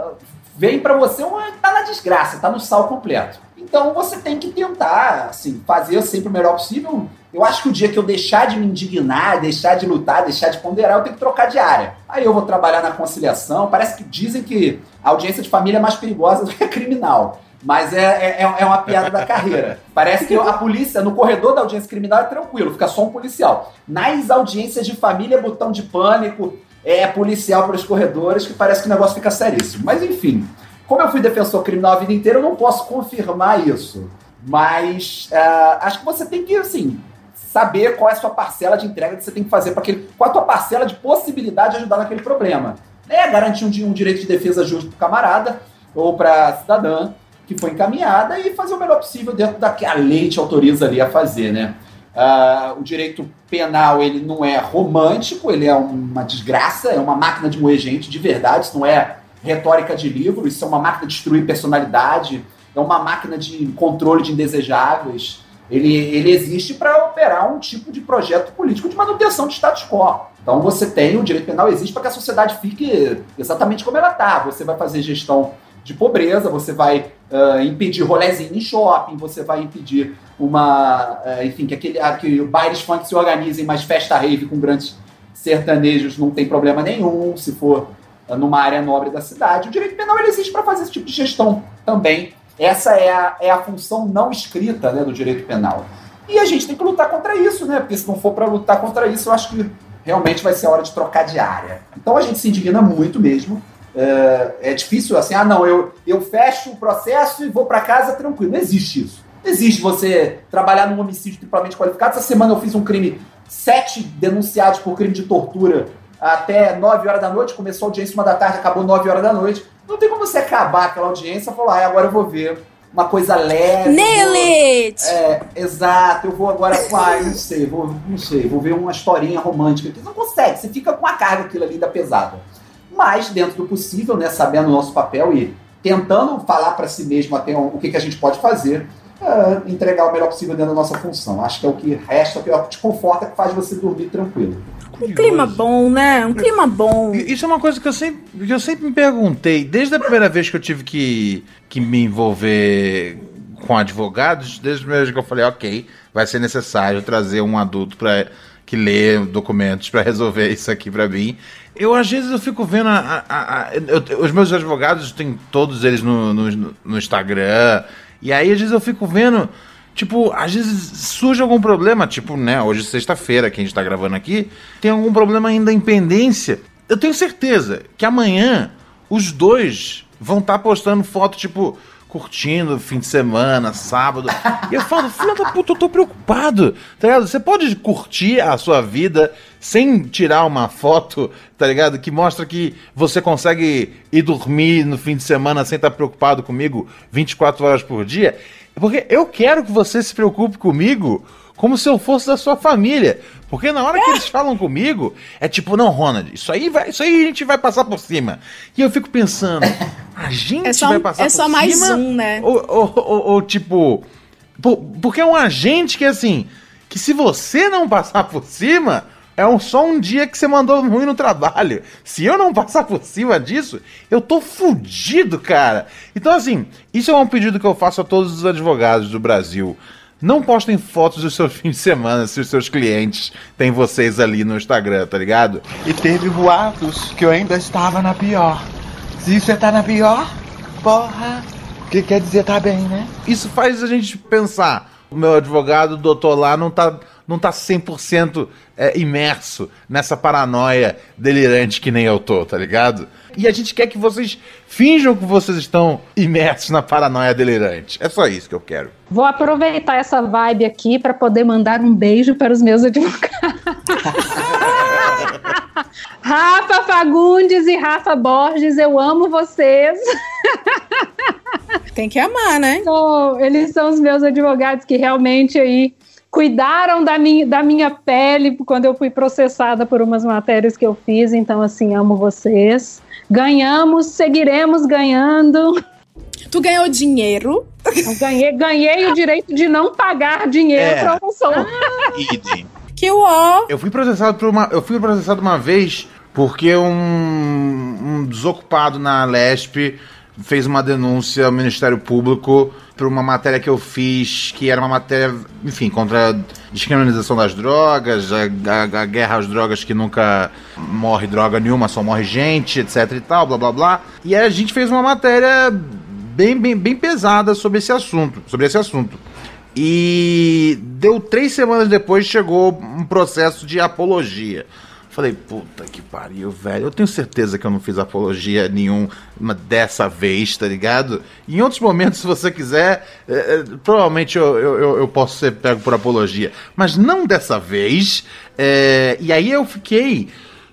vem pra você, uma, tá na desgraça, tá no sal completo. Então você tem que tentar, assim, fazer sempre o melhor possível. Eu acho que o dia que eu deixar de me indignar, deixar de lutar, deixar de ponderar, eu tenho que trocar de área. Aí eu vou trabalhar na conciliação. Parece que dizem que a audiência de família é mais perigosa do que a criminal. Mas é, é, é uma piada da carreira. Parece que a polícia, no corredor da audiência criminal, é tranquilo, fica só um policial. Nas audiências de família, botão de pânico, é policial pelos corredores, que parece que o negócio fica seríssimo. Mas enfim, como eu fui defensor criminal a vida inteira, eu não posso confirmar isso. Mas ah, acho que você tem que, assim, saber qual é a sua parcela de entrega que você tem que fazer para aquele. Qual a tua parcela de possibilidade de ajudar naquele problema. É garantir um, um direito de defesa justo para o camarada ou para a cidadã que foi encaminhada e fazer o melhor possível dentro da que a lei te autoriza ali a fazer, né? Ah, o direito penal ele não é romântico, ele é uma desgraça, é uma máquina de moer gente de verdade, isso não é retórica de livro, isso é uma máquina de destruir personalidade, é uma máquina de controle de indesejáveis. Ele, ele existe para operar um tipo de projeto político de manutenção de status quo. Então você tem, o direito penal existe para que a sociedade fique exatamente como ela está. Você vai fazer gestão de pobreza, você vai ah, impedir rolezinho em shopping, você vai impedir uma. ah, enfim, que, aquele, que bailes funk se organizem, mas festa rave com grandes sertanejos não tem problema nenhum, se for numa área nobre da cidade. O direito penal ele existe para fazer esse tipo de gestão também. Essa é a, é a função não escrita né, do direito penal. E a gente tem que lutar contra isso, né? Porque se não for para lutar contra isso, eu acho que realmente vai ser a hora de trocar de área. Então a gente se indigna muito mesmo. É, é difícil assim, ah, não, eu, eu fecho o processo e vou para casa tranquilo. Não existe isso. Não existe você trabalhar num homicídio triplamente qualificado. Essa semana eu fiz um crime, sete denunciados por crime de tortura até 9 horas da noite. Começou a audiência uma da tarde, acabou 9 horas da noite. Não tem como você acabar aquela audiência e falar, ah, agora eu vou ver uma coisa leve. Nail it! É, exato. Eu vou agora com, ah, não sei, vou, não sei, vou ver uma historinha romântica. Você não consegue, você fica com a carga aquilo ali da pesada. Mas, dentro do possível, né, sabendo o nosso papel e tentando falar para si mesmo até o que, que a gente pode fazer, é, entregar o melhor possível dentro da nossa função. Acho que é o que resta, é o que te conforta, que faz você dormir tranquilo. Um clima bom, né? Um clima bom. Isso é uma coisa que eu sempre, que eu sempre me perguntei, desde a primeira vez que eu tive que, que me envolver com advogados, desde a primeira vez que eu falei, ok, vai ser necessário trazer um adulto para que lê documentos para resolver isso aqui para mim. Eu às vezes eu fico vendo a- a- a- eu- os meus advogados tem todos eles no, no, no Instagram e aí às vezes eu fico vendo Tipo, às vezes surge algum problema, tipo, né, hoje é sexta-feira que a gente tá gravando aqui, tem algum problema ainda em pendência. Eu tenho certeza que amanhã os dois vão estar postando foto, tipo, curtindo fim de semana, sábado. e eu falo, filha da puta, eu tô preocupado, tá ligado? Você pode curtir a sua vida sem tirar uma foto, tá ligado? Que mostra que você consegue ir dormir no fim de semana sem estar preocupado comigo 24 horas por dia. Porque eu quero que você se preocupe comigo como se eu fosse da sua família. Porque na hora que eles falam comigo, é tipo, não, Ronald, isso aí vai, isso aí a gente vai passar por cima. E eu fico pensando, a gente É só, vai passar é por só cima? mais um, né? Ou, ou- ou- ou, tipo, por- porque é um agente que assim, que se você não passar por cima, é um, só um dia que você mandou ruim no trabalho. Se eu não passar por cima disso, eu tô fudido, cara. Então, assim, isso é um pedido que eu faço a todos os advogados do Brasil. Não postem fotos do seu *laughs* fim de semana se os seus clientes têm vocês ali no Instagram, tá ligado? E teve boatos que eu ainda estava na pior. Se você tá na pior, porra, o que quer dizer tá bem, né? Isso faz a gente pensar. O meu advogado, o doutor lá, não tá, não tá 100% é, imerso nessa paranoia delirante que nem eu tô, tá ligado? E a gente quer que vocês finjam que vocês estão imersos na paranoia delirante. É só isso que eu quero. Vou aproveitar essa vibe aqui para poder mandar um beijo para os meus advogados. *laughs* Rafa Fagundes e Rafa Borges, eu amo vocês. Tem que amar, né? Então, eles são os meus advogados que realmente aí cuidaram da minha, da minha pele quando eu fui processada por umas matérias que eu fiz. Então, assim, amo vocês. Ganhamos, seguiremos ganhando. Tu ganhou dinheiro. Eu ganhei, ganhei o direito de não pagar dinheiro É. para promoção. Idem. Que ó. Eu fui processado por uma. Eu fui processado uma vez porque um, um desocupado na Lesp fez uma denúncia ao Ministério Público por uma matéria que eu fiz, que era uma matéria, enfim, contra a descriminalização das drogas, a, a- a guerra às drogas que nunca morre droga nenhuma, só morre gente, etc e tal, blá blá blá. E aí a gente fez uma matéria bem, bem, bem pesada sobre esse assunto, sobre esse assunto. E deu três semanas depois chegou um processo de apologia. Falei, puta que pariu, velho. Eu tenho certeza que eu não fiz apologia nenhuma dessa vez, tá ligado? Em outros momentos, se você quiser, é, é, provavelmente eu, eu, eu- posso ser pego por apologia. Mas não dessa vez. É, e aí eu fiquei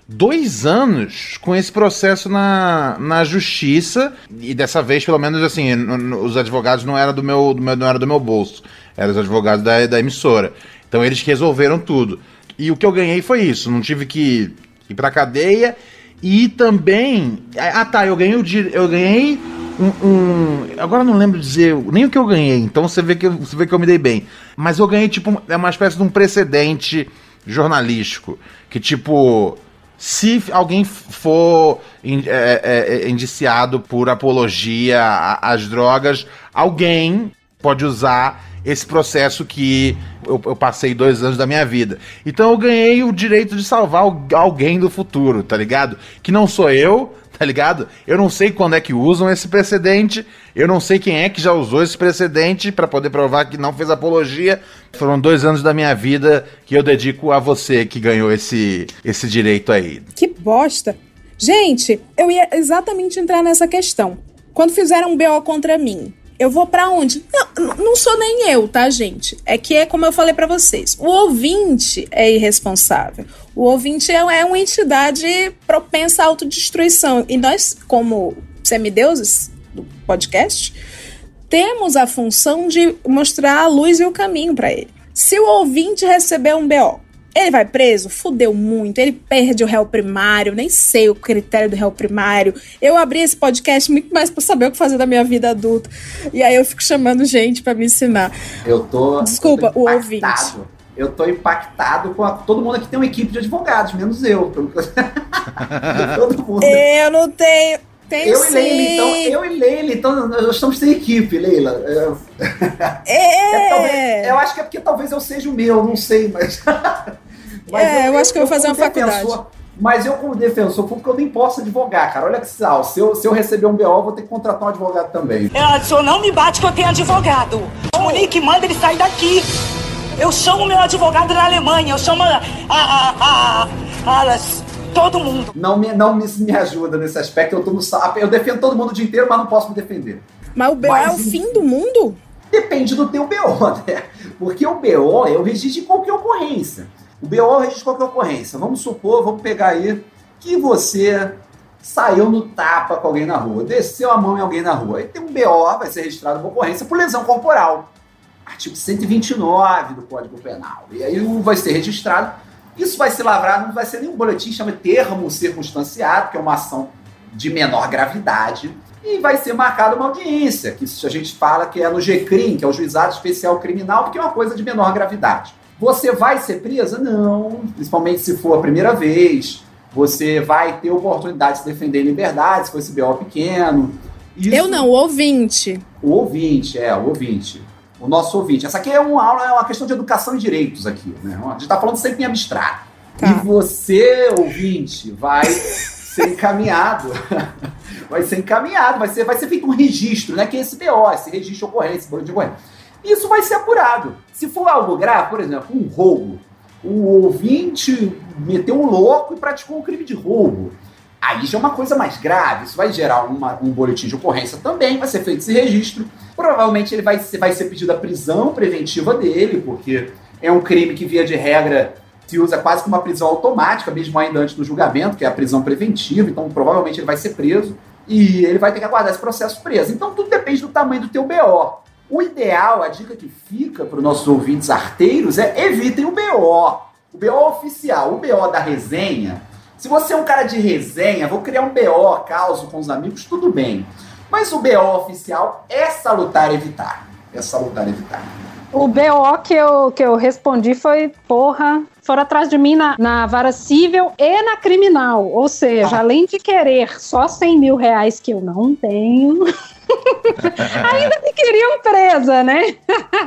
dois anos com esse processo na, na justiça e dessa vez pelo menos assim os advogados não eram do meu, do meu não era do meu bolso eram os advogados da, da emissora então eles resolveram tudo e o que eu ganhei foi isso não tive que ir pra cadeia. E também ah tá eu ganhei o eu ganhei um, um- agora não lembro dizer nem o que eu ganhei então você vê que eu- você vê que eu me dei bem. Mas eu ganhei tipo é uma espécie de um precedente jornalístico que tipo se alguém for é, é, é, indiciado por apologia às drogas, alguém pode usar esse processo que eu, eu passei dois anos da minha vida. Então eu ganhei o direito de salvar al- alguém do futuro, tá ligado? Que não sou eu, tá ligado? Eu não sei quando é que usam esse precedente, eu não sei quem é que já usou esse precedente pra poder provar que não fez apologia. Foram dois anos da minha vida que eu dedico a você que ganhou esse, esse direito aí. Que bosta. Gente, eu ia exatamente entrar nessa questão. Quando fizeram um BO contra mim, eu vou pra onde? Não, não sou nem eu, tá, gente? É que é como eu falei pra vocês. O ouvinte é irresponsável. O ouvinte é, é uma entidade propensa à autodestruição. E nós, como semideuses do podcast, temos a função de mostrar a luz e o caminho pra ele. Se o ouvinte receber um BO, ele vai preso? Fudeu muito. Ele perde o réu primário. Nem sei o critério do réu primário. Eu abri esse podcast muito mais pra saber o que fazer da minha vida adulta. E aí eu fico chamando gente pra me ensinar. Eu tô. Desculpa, eu tô o impactado. ouvinte. Eu tô impactado com a- todo mundo aqui tem uma equipe de advogados, menos eu. *laughs* todo mundo. Eu não tenho. Tenho Eu e sim. Leila, então, eu e Leila, então nós estamos sem equipe, Leila. É, É. talvez- eu acho que é porque talvez eu seja o meu, não sei, mas. *laughs* É, eu acho que eu vou fazer uma faculdade. defensor- Mas eu, como defensor público, eu nem posso advogar, cara. Olha que sal. Se eu, se eu receber um BO, eu vou ter que contratar um advogado também. Ela disse, "Ô, não me bate que eu tenho advogado. O Monique manda ele sair daqui. Eu chamo meu advogado na Alemanha, eu chamo a, a, a, a- a- todo mundo. Não me, não me, me ajuda nesse aspecto. Eu, tô no, eu defendo todo mundo o dia inteiro, mas não posso me defender. Mas o BO Mas, é o fim do mundo? Depende do teu BO, *laughs* né? Porque o BO é o registro de qualquer ocorrência. O BO é o registro de qualquer ocorrência. Vamos supor, vamos pegar aí que você saiu no tapa com alguém na rua, desceu a mão em alguém na rua. Aí tem um BO, vai ser registrado uma ocorrência por lesão corporal. Artigo 129 do Código Penal. E aí o- vai ser registrado. Isso vai ser lavrado, não vai ser nenhum boletim, chama termo circunstanciado, que é uma ação de menor gravidade. E vai ser marcada uma audiência, que a gente fala que é no GCRIM, que é o Juizado Especial Criminal, porque é uma coisa de menor gravidade. Você vai ser presa? Não, principalmente se for a primeira vez. Você vai ter oportunidade de se defender em liberdade, se for esse BO pequeno. Isso- Eu não, o ouvinte. o ouvinte, é, o ouvinte. O nosso ouvinte. Essa aqui é uma aula, é uma questão de educação e direitos aqui, né? A gente tá falando sempre em abstrato. Tá. E você, ouvinte, vai ser encaminhado. *laughs* vai ser encaminhado, vai ser, vai ser feito um registro, né? Que é esse BO, esse registro de ocorrência, esse boletim de ocorrência. Isso vai ser apurado. Se for algo grave, por exemplo, um roubo, o ouvinte meteu um louco e praticou um crime de roubo. Aí já é uma coisa mais grave, isso vai gerar uma- um boletim de ocorrência também, vai ser feito esse registro. Provavelmente ele vai ser, vai ser pedida a prisão preventiva dele, porque é um crime que, via de regra, se usa quase como uma prisão automática, mesmo ainda antes do julgamento, que é a prisão preventiva, então provavelmente ele vai ser preso e ele vai ter que aguardar esse processo preso. Então tudo depende do tamanho do teu BO. O ideal, a dica que fica para os nossos ouvintes arteiros é evitem o BO. O BO oficial, o BO da resenha. Se você é um cara de resenha, vou criar um BO, causo com os amigos, tudo bem. Mas o BO oficial é salutar evitar. É salutar evitar. O BO que eu, que eu respondi foi, porra, foram atrás de mim na, na vara civil e na criminal. Ou seja, além de querer só 100 mil reais que eu não tenho, *laughs* ainda me queriam presa, né?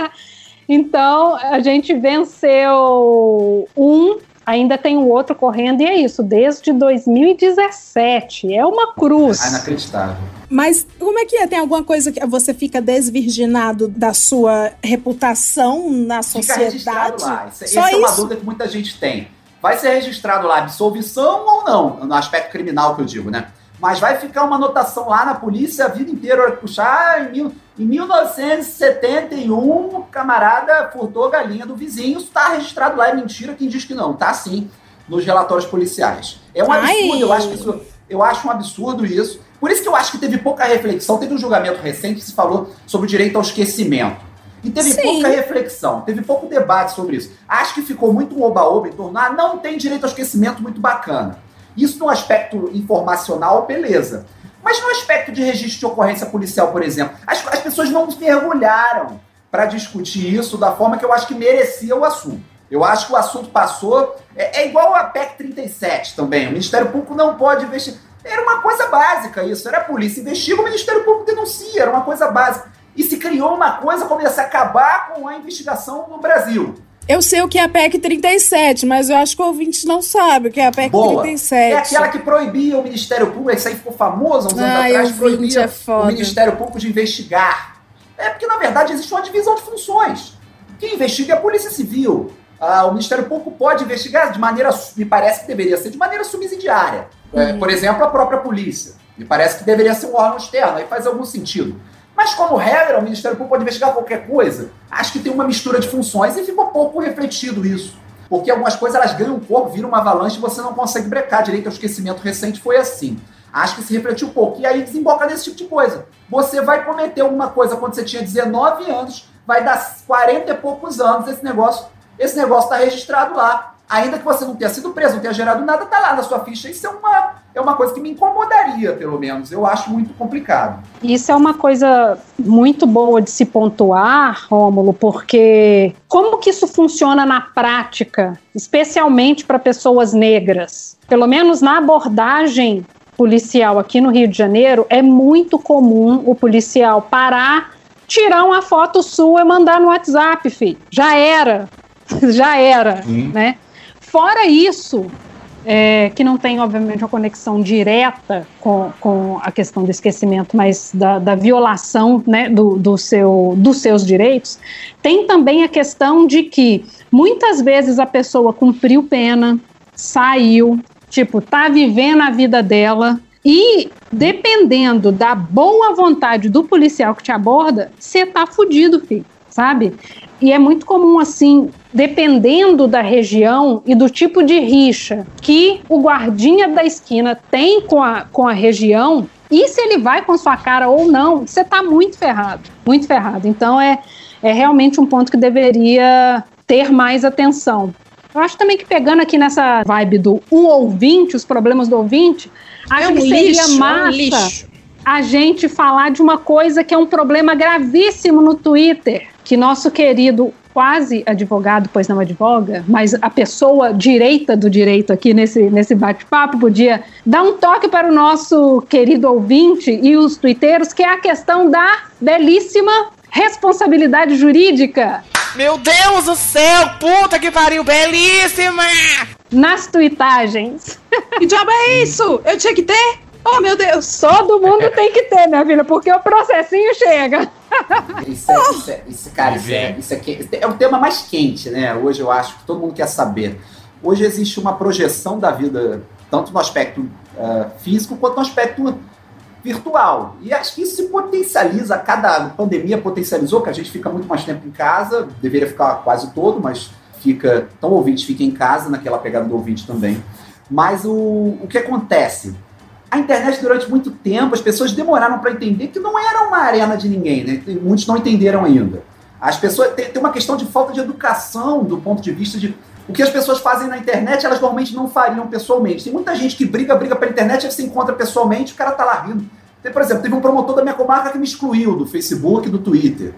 *laughs* então, a gente venceu um, ainda tem o outro correndo, e é isso, desde 2017. É uma cruz. Ah, inacreditável. Mas como é que é? Tem alguma coisa que você fica desvirginado da sua reputação na Fica registrado sociedade? lá. Isso, Só essa é uma dúvida que muita gente tem. Vai ser registrado lá absolvição ou não? No aspecto criminal que eu digo, né? Mas vai ficar uma anotação lá na polícia a vida inteira. Puxar, em, mil, em 1971, o camarada furtou a galinha do vizinho. Isso tá registrado lá. É mentira quem diz que não. Tá sim, nos relatórios policiais. É um Ai. absurdo. Eu acho, que isso, eu acho um absurdo isso. Por isso que eu acho que teve pouca reflexão. Teve um julgamento recente que se falou sobre o direito ao esquecimento. E teve Sim. pouca reflexão, teve pouco debate sobre isso. Acho que ficou muito um oba-oba em torno, ah, não tem direito ao esquecimento muito bacana. Isso no aspecto informacional, beleza. Mas no aspecto de registro de ocorrência policial, por exemplo, as, as pessoas não mergulharam para discutir isso da forma que eu acho que merecia o assunto. Eu acho que o assunto passou. É, é igual a PEC 37 também. O Ministério Público não pode investigar. Era uma coisa básica isso. Era a polícia investiga, o Ministério Público denuncia. Era uma coisa básica. E se criou uma coisa como se acabar com a investigação no Brasil. Eu sei o que é a PEC 37, mas eu acho que o ouvinte não sabe o que é a PEC Boa. 37. É aquela que proibia o Ministério Público, isso aí ficou famoso há uns anos Ai, atrás, ouvinte proibia é o Ministério Público de investigar. É porque, na verdade, existe uma divisão de funções. Quem investiga é a Polícia Civil. Ah, o Ministério Público pode investigar de maneira, me parece que deveria ser de maneira subsidiária. É, Uhum. por exemplo, a própria polícia. Me parece que deveria ser um órgão externo, aí faz algum sentido. Mas, como regra, o Ministério Público pode investigar qualquer coisa. Acho que tem uma mistura de funções e ficou pouco refletido isso. Porque algumas coisas elas ganham corpo, viram uma avalanche e você não consegue brecar. Direito ao esquecimento recente foi assim. Acho que se refletiu pouco. E aí desemboca nesse tipo de coisa. Você vai cometer alguma coisa quando você tinha 19 anos, vai dar 40 e poucos anos esse negócio. Esse negócio está registrado lá. Ainda que você não tenha sido preso, não tenha gerado nada, tá lá na sua ficha. Isso é uma, é uma coisa que me incomodaria, pelo menos. Eu acho muito complicado. Isso é uma coisa muito boa de se pontuar, Rômulo, porque como que isso funciona na prática, especialmente para pessoas negras? Pelo menos na abordagem policial aqui no Rio de Janeiro, é muito comum o policial parar, tirar uma foto sua e mandar no WhatsApp, filho. Já era. *laughs* Já era, né? Fora isso, é, que não tem, obviamente, uma conexão direta com, com a questão do esquecimento, mas da, da violação né, do, do seu, dos seus direitos, tem também a questão de que muitas vezes a pessoa cumpriu pena, saiu, tipo, tá vivendo a vida dela. E dependendo da boa vontade do policial que te aborda, você tá fudido, filho, sabe? E é muito comum, assim, dependendo da região e do tipo de rixa que o guardinha da esquina tem com a, com a região, e se ele vai com sua cara ou não, você tá muito ferrado, muito ferrado. Então é, é realmente um ponto que deveria ter mais atenção. Eu acho também que pegando aqui nessa vibe do um ouvinte, os problemas do ouvinte, acho É um que seria lixo, é um massa lixo. A gente falar de uma coisa que é um problema gravíssimo no Twitter, que nosso querido quase advogado, pois não advoga, mas a pessoa direita do direito aqui nesse, nesse bate-papo podia dar um toque para o nosso querido ouvinte e os twitteiros, que é a questão da belíssima responsabilidade jurídica Meu Deus do céu, puta que pariu, belíssima! nas tuitagens. Que diabo é isso? Eu tinha que ter? Oh, meu Deus! Todo mundo tem que ter, minha filha, porque o processinho chega. Isso, é, isso, é, isso, cara, isso, é, isso aqui é o tema mais quente, né? Hoje eu acho que todo mundo quer saber. Hoje existe uma projeção da vida, tanto no aspecto ah, físico quanto no aspecto virtual. E acho que isso se potencializa, cada pandemia potencializou, que a gente fica muito mais tempo em casa, deveria ficar quase todo, mas fica. Então o ouvinte fica em casa, naquela pegada do ouvinte também. Mas o, o que acontece? A internet, durante muito tempo, as pessoas demoraram para entender que não era uma arena de ninguém, né? Muitos não entenderam ainda. As pessoas. Tem, uma questão de falta de educação do ponto de vista de. O que as pessoas fazem na internet, elas normalmente não fariam pessoalmente. Tem muita gente que briga, briga pela internet, aí você encontra pessoalmente, o cara tá lá rindo. Tem, por exemplo, teve um promotor da minha comarca que me excluiu do Facebook do Twitter.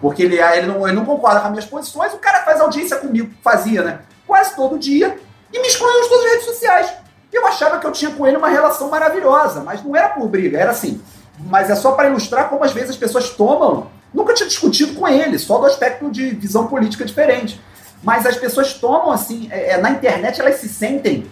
Porque ele, ele, não, ele não concorda com as minhas posições, o cara faz audiência comigo, fazia, né? Quase todo dia, e me excluiu de todas as redes sociais. Eu achava que eu tinha com ele uma relação maravilhosa, mas não era por briga, era assim. Mas é só para ilustrar como às vezes as pessoas tomam. Nunca tinha discutido com ele, só do aspecto de visão política diferente. Mas as pessoas tomam assim, é, é, na internet elas se sentem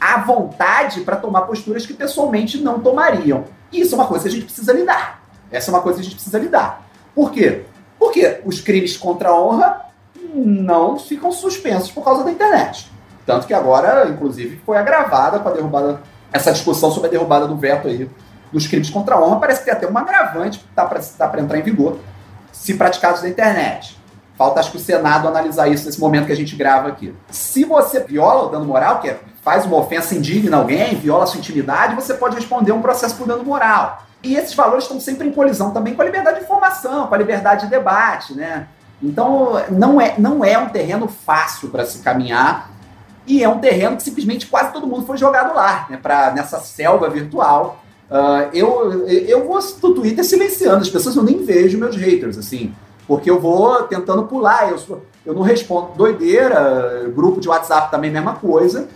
à vontade para tomar posturas que pessoalmente não tomariam. E isso é uma coisa que a gente precisa lidar. Essa é uma coisa que a gente precisa lidar. Por quê? Porque os crimes contra a honra não ficam suspensos por causa da internet. Tanto que agora, inclusive, foi agravada com a derrubada, essa discussão sobre a derrubada do veto aí dos crimes contra a honra. Parece que tem até um agravante que está para tá entrar em vigor, se praticados na internet. Falta, acho que, o Senado analisar isso nesse momento que a gente grava aqui. Se você viola o dano moral, que é, faz uma ofensa indigna a alguém, viola a sua intimidade, você pode responder um processo por dano moral. E esses valores estão sempre em colisão também com a liberdade de informação, com a liberdade de debate, né? Então, não é, não é um terreno fácil para se caminhar e é um terreno que simplesmente quase todo mundo foi jogado lá, né, pra, nessa selva virtual. Ah, eu, eu vou do Twitter silenciando as pessoas, eu nem vejo meus haters, assim, porque eu vou tentando pular, eu, sou- eu não respondo doideira, grupo de WhatsApp também, mesma coisa.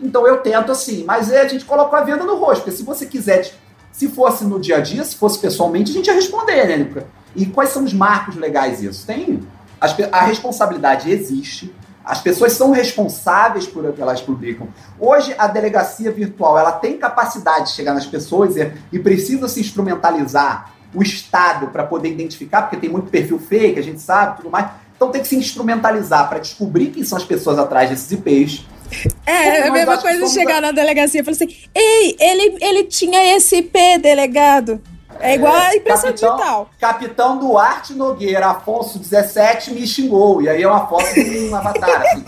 Então eu tento assim, mas é, a gente coloca a venda no rosto, porque se você quiser, se fosse no dia a dia, se fosse pessoalmente, a gente ia responder, né? E quais são os marcos legais disso? Tem. a responsabilidade existe, as pessoas são responsáveis por o que elas publicam. Hoje, a delegacia virtual ela tem capacidade de chegar nas pessoas e, e precisa se instrumentalizar o Estado para poder identificar, porque tem muito perfil fake, a gente sabe, tudo mais. Então tem que se instrumentalizar para descobrir quem são as pessoas atrás desses IPs. É, é a mesma coisa de chegar a- na delegacia e falar assim: Ei, ele, ele tinha esse IP, delegado. É igual a impressão Capitão- digital. Capitão Duarte Nogueira, Afonso 17, me xingou. E aí é uma foto de um avatar, assim.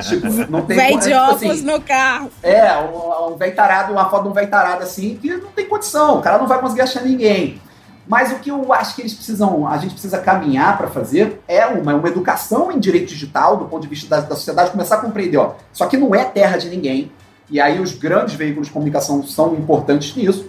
*laughs* tipo, não tem Véi é, de tipo óculos assim, no carro. É, um, um véi tarado, uma foto de um véi tarado assim, que não tem condição, o cara não vai conseguir achar ninguém. Mas o que eu acho que eles precisam, a gente precisa caminhar para fazer é uma, uma educação em direito digital, do ponto de vista da, da sociedade, começar a compreender, ó, isso aqui não é terra de ninguém, e aí os grandes veículos de comunicação são importantes nisso.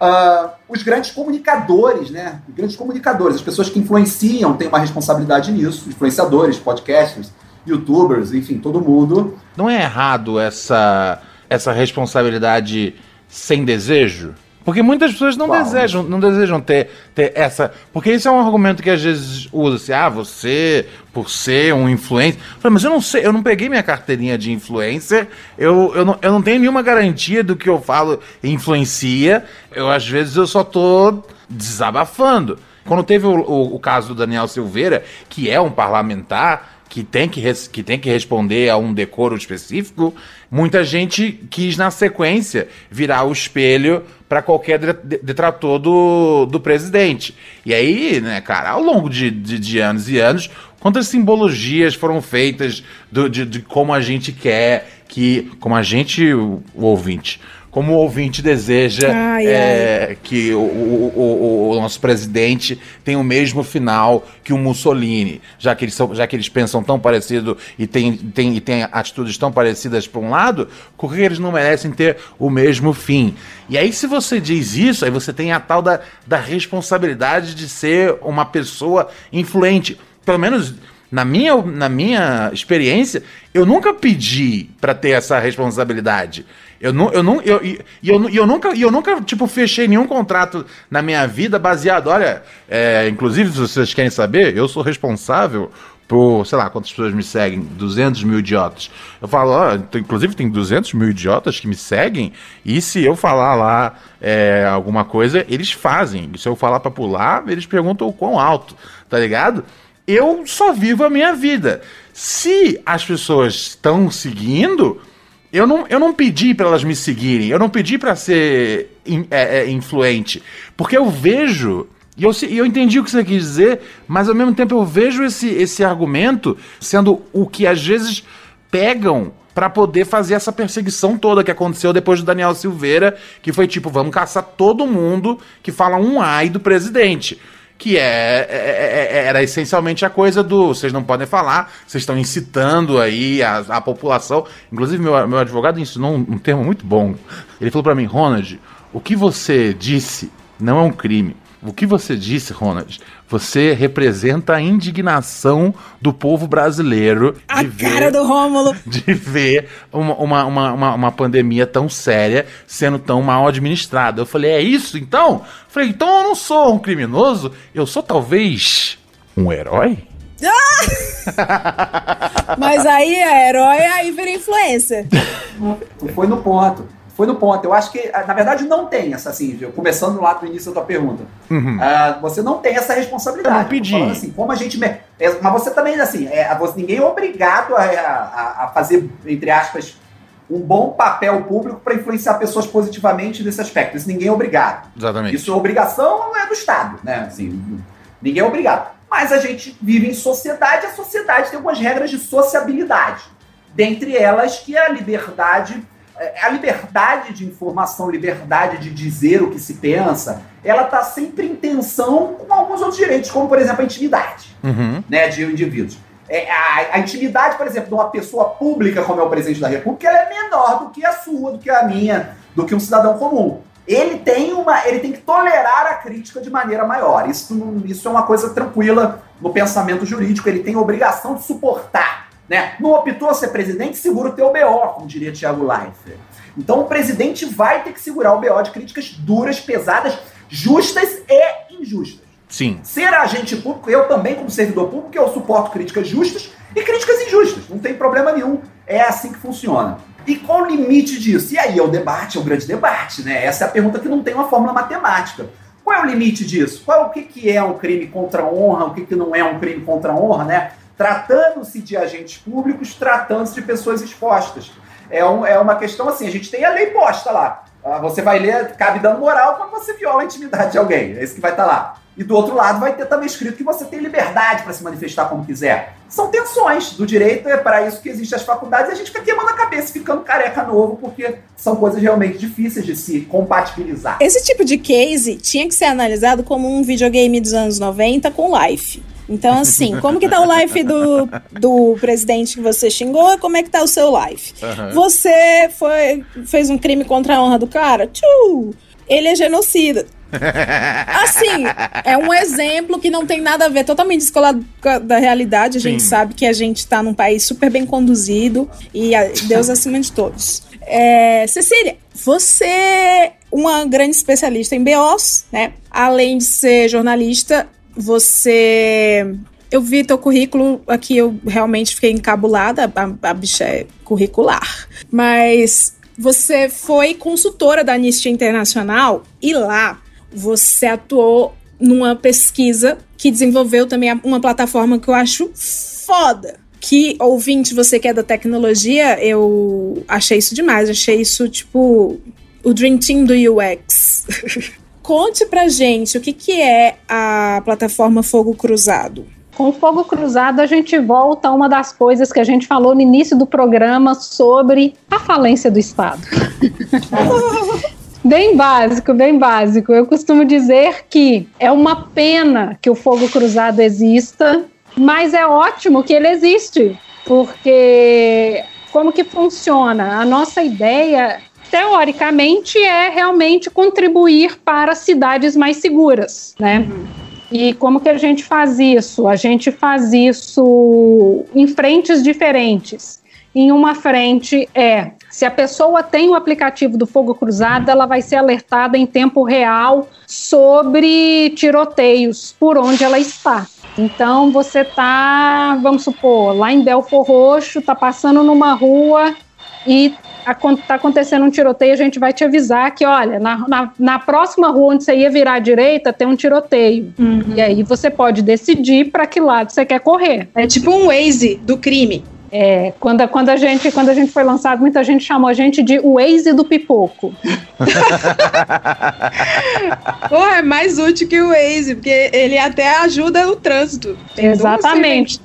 Ah, os grandes comunicadores, né? Grandes comunicadores, as pessoas que influenciam têm uma responsabilidade nisso, influenciadores, podcasters, youtubers, enfim, todo mundo. Não é errado essa, essa responsabilidade sem desejo? Porque muitas pessoas não Qual? desejam, não desejam ter, ter essa. Porque isso é um argumento que às vezes usa-se, ah, você, por ser um influencer. Eu falei, mas eu não sei, eu não peguei minha carteirinha de influencer, eu, eu, não, eu não tenho nenhuma garantia do que eu falo influencia. Eu, às vezes, eu só tô desabafando. Quando teve o, o- o caso do Daniel Silveira, que é um parlamentar que tem que, que tem que responder a um decoro específico, muita gente quis, na sequência, virar o espelho para qualquer de- de- detrator do, do presidente. E aí, né, cara, ao longo de, de, de anos e anos, quantas simbologias foram feitas do- de, de como a gente quer que. Como a gente, o ouvinte. Como o ouvinte deseja Ai, é, que o, o- o- o nosso presidente tenha o mesmo final que o Mussolini, já que eles, são, já que eles pensam tão parecido e têm tem, tem atitudes tão parecidas para um lado, por que eles não merecem ter o mesmo fim? E aí, se você diz isso, aí você tem a tal da, da responsabilidade de ser uma pessoa influente. Pelo menos na minha, na minha experiência, eu nunca pedi para ter essa responsabilidade. Eu não, eu não, eu, e eu, eu nunca, eu nunca tipo fechei nenhum contrato na minha vida baseado. Olha, é, inclusive se vocês querem saber, eu sou responsável por, sei lá, quantas pessoas me seguem, 200 mil idiotas. Eu falo, ó, inclusive tem 200 mil idiotas que me seguem e se eu falar lá é, alguma coisa, eles fazem. E se eu falar pra pular, eles perguntam o quão alto, tá ligado? eu só vivo a minha vida. Se as pessoas estão seguindo, eu não, eu não pedi para elas me seguirem, eu não pedi para ser in- é, é, influente, porque eu vejo. E eu, eu entendi o que você quis dizer, mas ao mesmo tempo eu vejo esse, esse argumento sendo o que às vezes pegam para poder fazer essa perseguição toda que aconteceu depois do Daniel Silveira, que foi tipo, vamos caçar todo mundo que fala um ai do presidente. Que é, é- é- era essencialmente a coisa do vocês não podem falar, vocês estão incitando aí a, a população. Inclusive, meu, meu advogado ensinou um, um termo muito bom. Ele falou para mim, Ronald, o que você disse não é um crime. O que você disse, Ronald, você representa a indignação do povo brasileiro A de ver cara do Rômulo. *laughs* de ver uma, uma, uma, uma, uma pandemia tão séria sendo tão mal administrada. Eu falei, é isso então? Eu falei, então eu não sou um criminoso, eu sou talvez um herói? *laughs* Mas aí é herói, aí vira influencer. Foi no ponto. Foi no ponto. Eu acho que, ah, na verdade, não tem essa, assim, eu- começando lá do início da tua pergunta. Uhum. Ah, você não tem essa responsabilidade. Eu não pedi. Assim, como a gente. me- é, mas você também, assim, é, você- ninguém é obrigado a, a- a fazer, entre aspas, um bom papel público para influenciar pessoas positivamente nesse aspecto. Isso ninguém é obrigado. Exatamente. Isso é obrigação é do Estado, né? Assim, ninguém é obrigado. Mas a gente vive em sociedade, a sociedade tem algumas regras de sociabilidade. Dentre elas que a liberdade, é, a liberdade de informação, liberdade de dizer o que se pensa, ela está sempre em tensão com alguns outros direitos, como por exemplo a intimidade Uhum. né, de indivíduos. É, a, a intimidade, por exemplo, de uma pessoa pública como é o presidente da República, ela é menor do que a sua, do que a minha, do que um cidadão comum. Ele tem uma, ele tem que tolerar a crítica de maneira maior. Isso, isso é uma coisa tranquila no pensamento jurídico. Ele tem a obrigação de suportar, né? Não optou a ser presidente, segura o teu BO, como diria Tiago Leifert. Então o presidente vai ter que segurar o BO de críticas duras, pesadas, justas e injustas. Sim. Ser agente público, eu também, como servidor público, eu suporto críticas justas e críticas injustas. Não tem problema nenhum. É assim que funciona. E qual o limite disso? E aí é o debate, é o grande debate, né? Essa é a pergunta que não tem uma fórmula matemática. Qual é o limite disso? Qual o que, que é um crime contra a honra, o que, que não é um crime contra a honra, né? Tratando-se de agentes públicos, tratando-se de pessoas expostas. É, um- é uma questão assim, a gente tem a lei posta lá. Ah, Você vai ler, cabe dano moral quando você viola a intimidade de alguém. É isso que vai estar lá. E do outro lado vai ter também escrito que você tem liberdade para se manifestar como quiser. São tensões do direito, é para isso que existem as faculdades e a gente fica queimando a cabeça, ficando careca novo, porque são coisas realmente difíceis de se compatibilizar. Esse tipo de case tinha que ser analisado como um videogame dos anos 90 com life. Então, assim, como que tá o life do, do presidente que você xingou como é que tá o seu life? Aham. Você foi, fez um crime contra a honra do cara? Tchau! Ele é genocida. *laughs* Assim, é um exemplo que não tem nada a ver, totalmente descolado da realidade. A gente Sim. sabe que a gente tá num país super bem conduzido e Deus acima de todos. É, Cecília, você é uma grande especialista em BOs, né? Além de ser jornalista, você. Eu vi teu currículo aqui, eu realmente fiquei encabulada. A, a bicha é curricular. Mas você foi consultora da Anistia Internacional e lá você atuou numa pesquisa que desenvolveu também uma plataforma que eu acho foda, que, ouvinte, você que é da tecnologia, eu achei isso demais. Achei isso, tipo, o Dream Team do UX. *laughs* Conte pra gente o que, que é a plataforma Fogo Cruzado. Com o Fogo Cruzado, a gente volta a uma das coisas que a gente falou no início do programa sobre a falência do Estado. *laughs* Bem básico, bem básico. Eu costumo dizer que é uma pena que o fogo cruzado exista, mas é ótimo que ele existe, porque como que funciona? A nossa ideia, teoricamente, é realmente contribuir para cidades mais seguras, né? E como que a gente faz isso? A gente faz isso em frentes diferentes. Em uma frente é se a pessoa tem o aplicativo do Fogo Cruzado, ela vai ser alertada em tempo real sobre tiroteios por onde ela está. Então você tá, vamos supor, lá em Belfor Roxo, tá passando numa rua e está acontecendo um tiroteio, a gente vai te avisar que, olha, na, na, na, próxima rua onde você ia virar à direita, tem um tiroteio. Uhum. E aí você pode decidir para que lado você quer correr. É tipo um Waze do crime. É, quando, quando, a gente, quando a gente foi lançado, muita gente chamou a gente de Waze do Pipoco. *laughs* Pô, é mais útil que o Waze, porque ele até ajuda o trânsito. Exatamente.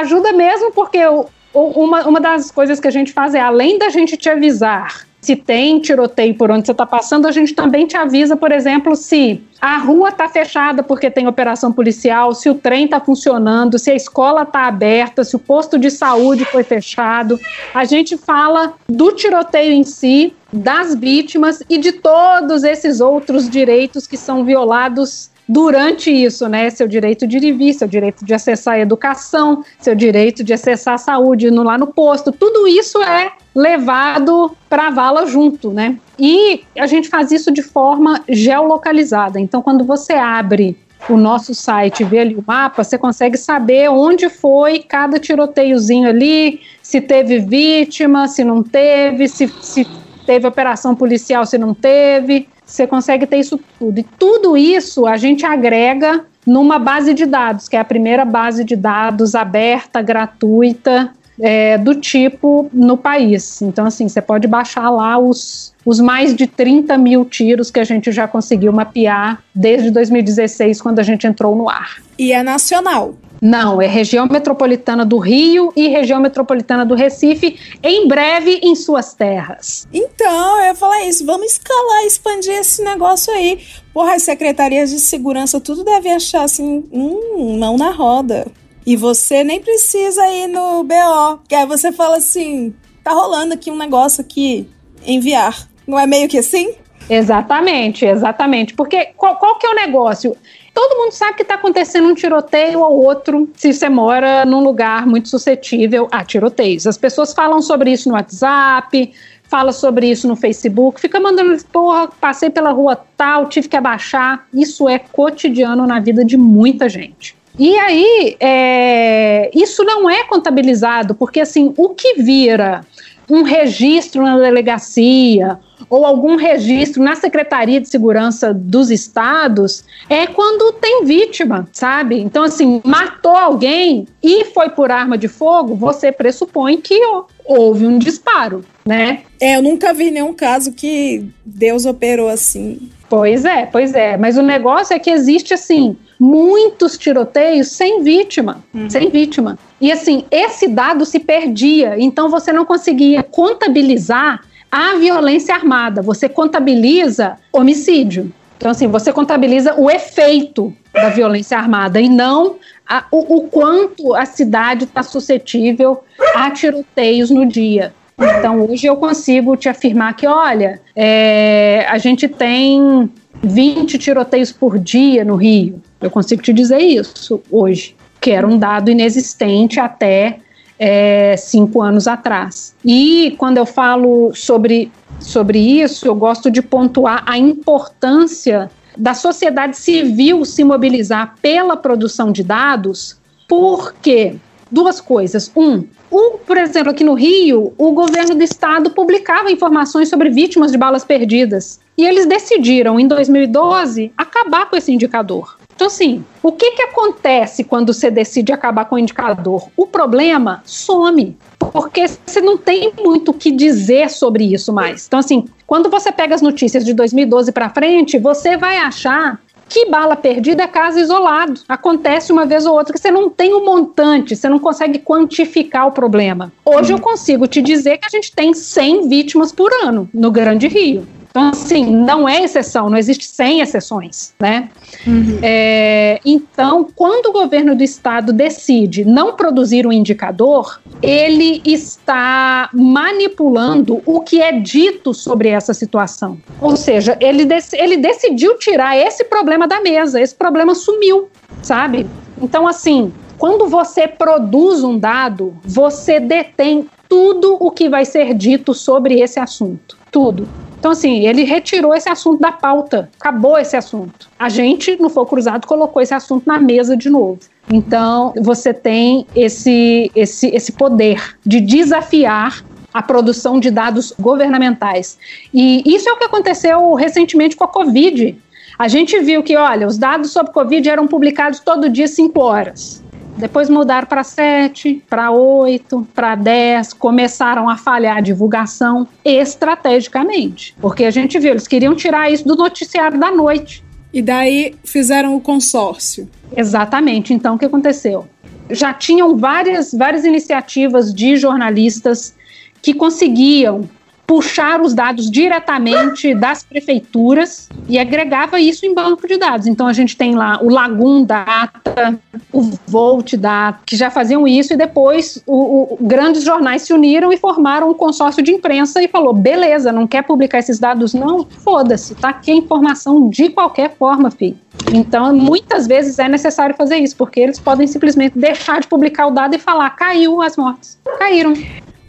Ajuda mesmo porque o, uma, uma das coisas que a gente faz é, além da gente te avisar se tem tiroteio por onde você está passando, a gente também te avisa, por exemplo, se a rua está fechada porque tem operação policial, se o trem está funcionando, se a escola está aberta, se o posto de saúde foi fechado. A gente fala do tiroteio em si, das vítimas e de todos esses outros direitos que são violados durante isso, né? Seu direito de ir e vir, seu direito de acessar a educação, seu direito de acessar a saúde no, lá no posto, tudo isso é levado para a vala junto, né? E a gente faz isso de forma geolocalizada. Então, quando você abre o nosso site vê ali o mapa, você consegue saber onde foi cada tiroteiozinho ali, se teve vítima, se não teve, se, se teve operação policial, se não teve. Você consegue ter isso tudo. E tudo isso a gente agrega numa base de dados, que é a primeira base de dados aberta, gratuita, é, do tipo no país. Então, assim, você pode baixar lá os, os mais de 30 mil tiros que a gente já conseguiu mapear desde 2016, quando a gente entrou no ar. E é nacional. Não, é região metropolitana do Rio e região metropolitana do Recife, em breve em suas terras. Então, eu ia falar isso, vamos escalar, expandir esse negócio aí. Porra, as secretarias de segurança tudo deve achar assim, hum, mão na roda. E você nem precisa ir no BO, que aí você fala assim, tá rolando aqui um negócio aqui, enviar. Não é meio que assim? Exatamente, exatamente. Porque qual, qual que é o negócio? Todo mundo sabe que está acontecendo um tiroteio ou outro se você mora num lugar muito suscetível a tiroteios. As pessoas falam sobre isso no WhatsApp, fala sobre isso no Facebook, fica mandando, porra, passei pela rua tal, tive que abaixar. Isso é cotidiano na vida de muita gente. E aí, é, isso não é contabilizado, porque assim, o que vira um registro na delegacia ou algum registro na Secretaria de Segurança dos Estados é quando tem vítima, sabe? Então, assim, matou alguém e foi por arma de fogo, você pressupõe que houve um disparo, né? É, eu nunca vi nenhum caso que Deus operou assim. Pois é, pois é. Mas o negócio é que existe, assim, muitos tiroteios sem vítima, uhum. sem vítima. E assim, esse dado se perdia, então você não conseguia contabilizar a violência armada, você contabiliza homicídio. Então, assim, você contabiliza o efeito da violência armada e não a, o, o quanto a cidade está suscetível a tiroteios no dia. Então, hoje eu consigo te afirmar que, olha, é, a gente tem 20 tiroteios por dia no Rio. Eu consigo te dizer isso hoje, que era um dado inexistente até é, cinco anos atrás. E quando eu falo sobre, sobre isso, eu gosto de pontuar a importância da sociedade civil se mobilizar pela produção de dados, porque duas coisas. Um, o, por exemplo, aqui no Rio, o governo do estado publicava informações sobre vítimas de balas perdidas. E eles decidiram, em 2012, acabar com esse indicador. Então, assim, o que, que acontece quando você decide acabar com o indicador? O problema some, porque você não tem muito o que dizer sobre isso mais. Então, assim, quando você pega as notícias de 2012 para frente, você vai achar que bala perdida é caso isolado. Acontece uma vez ou outra que você não tem um montante, você não consegue quantificar o problema. Hoje eu consigo te dizer que a gente tem 100 vítimas por ano no Grande Rio. Então, assim, não é exceção, não existe 100 exceções, né? Uhum. É, então, quando o governo do estado decide não produzir um indicador, ele está manipulando o que é dito sobre essa situação. Ou seja, ele, dec ele decidiu tirar esse problema da mesa, esse problema sumiu, sabe? Então, assim, quando você produz um dado, você detém tudo o que vai ser dito sobre esse assunto. Tudo. Então, assim, ele retirou esse assunto da pauta, acabou esse assunto. A gente, no Fogo Cruzado, colocou esse assunto na mesa de novo. Então, você tem esse, esse, esse poder de desafiar a produção de dados governamentais. E isso é o que aconteceu recentemente com a Covid. A gente viu que, olha, os dados sobre Covid eram publicados todo dia, 5 horas. Depois mudaram para 7, para 8, para 10, começaram a falhar a divulgação estrategicamente. Porque a gente viu, eles queriam tirar isso do noticiário da noite. E daí fizeram o consórcio. Exatamente. Então o que aconteceu? Já tinham várias, várias iniciativas de jornalistas que conseguiam puxar os dados diretamente das prefeituras e agregava isso em banco de dados. Então a gente tem lá o Lagum Data, o Volt Data, que já faziam isso e depois o, o, grandes jornais se uniram e formaram um consórcio de imprensa e falou: beleza, não quer publicar esses dados? Não, foda-se, tá aqui a informação de qualquer forma, filho. Então, muitas vezes é necessário fazer isso, porque eles podem simplesmente deixar de publicar o dado e falar: caiu as mortes. Caíram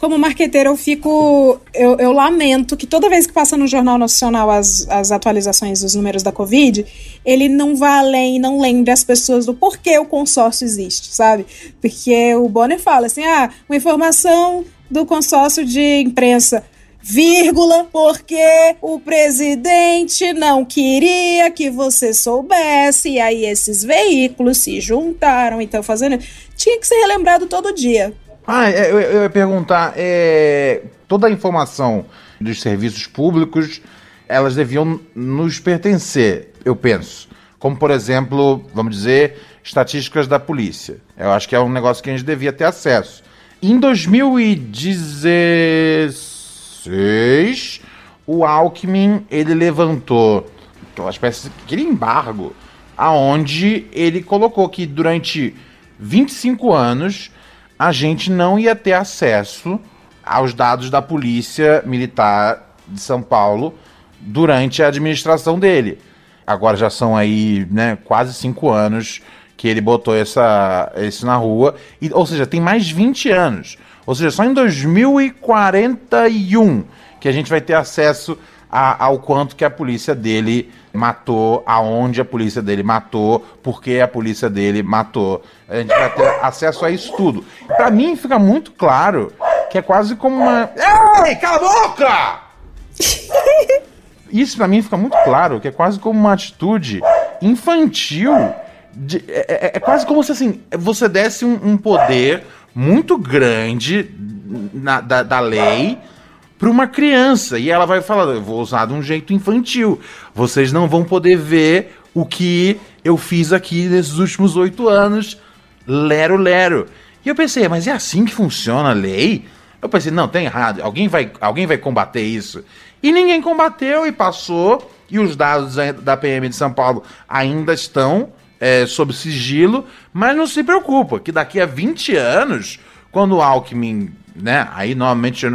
como marqueteira, eu fico. Eu, eu, lamento que toda vez que passa no Jornal Nacional as, as atualizações dos números da Covid, ele não vá além não lembre as pessoas do porquê o consórcio existe, sabe? Porque o Bonner fala assim: ah, uma informação do consórcio de imprensa vírgula, porque o presidente não queria que você soubesse, e aí esses veículos se juntaram, então fazendo. Tinha que ser relembrado todo dia. Ah, é, eu, eu ia perguntar, é, toda a informação dos serviços públicos, elas deviam nos pertencer, eu penso. Como, por exemplo, vamos dizer, estatísticas da polícia. Eu acho que é um negócio que a gente devia ter acesso. Em 2016, o Alckmin, ele levantou aquela espécie aquele embargo, aonde ele colocou que durante 25 anos a gente não ia ter acesso aos dados da Polícia Militar de São Paulo durante a administração dele. Agora já são aí, né, quase cinco anos que ele botou essa, isso na rua. E, ou seja, tem mais 20 anos. Ou seja, só em 2041 que a gente vai ter acesso a, ao quanto que a polícia dele matou, aonde a polícia dele matou, porque a polícia dele matou. A gente vai ter acesso a isso tudo. Para mim fica muito claro que é quase como uma. Ei, cala a boca! *laughs* Isso para mim fica muito claro que é quase como uma atitude infantil. De, é, é, é, quase como se assim você desse um, um poder muito grande na, da, da lei para uma criança e ela vai falar: eu vou usar de um jeito infantil. Vocês não vão poder ver o que eu fiz aqui nesses últimos oito anos. Lero, lero. E eu pensei, mas é assim que funciona a lei? Eu pensei, não, tem errado. Alguém vai, alguém vai combater isso. E ninguém combateu e passou. E os dados da PM de São Paulo ainda estão é, sob sigilo. Mas não se preocupa, que daqui a 20 anos, quando o Alckmin, né? Aí normalmente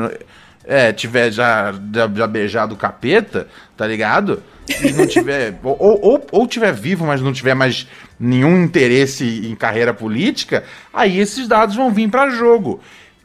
é, tiver já, já, já, beijado o capeta, tá ligado? E não tiver. *laughs* ou, ou, ou tiver vivo, mas não tiver mais nenhum interesse em carreira política, aí esses dados vão vir para jogo.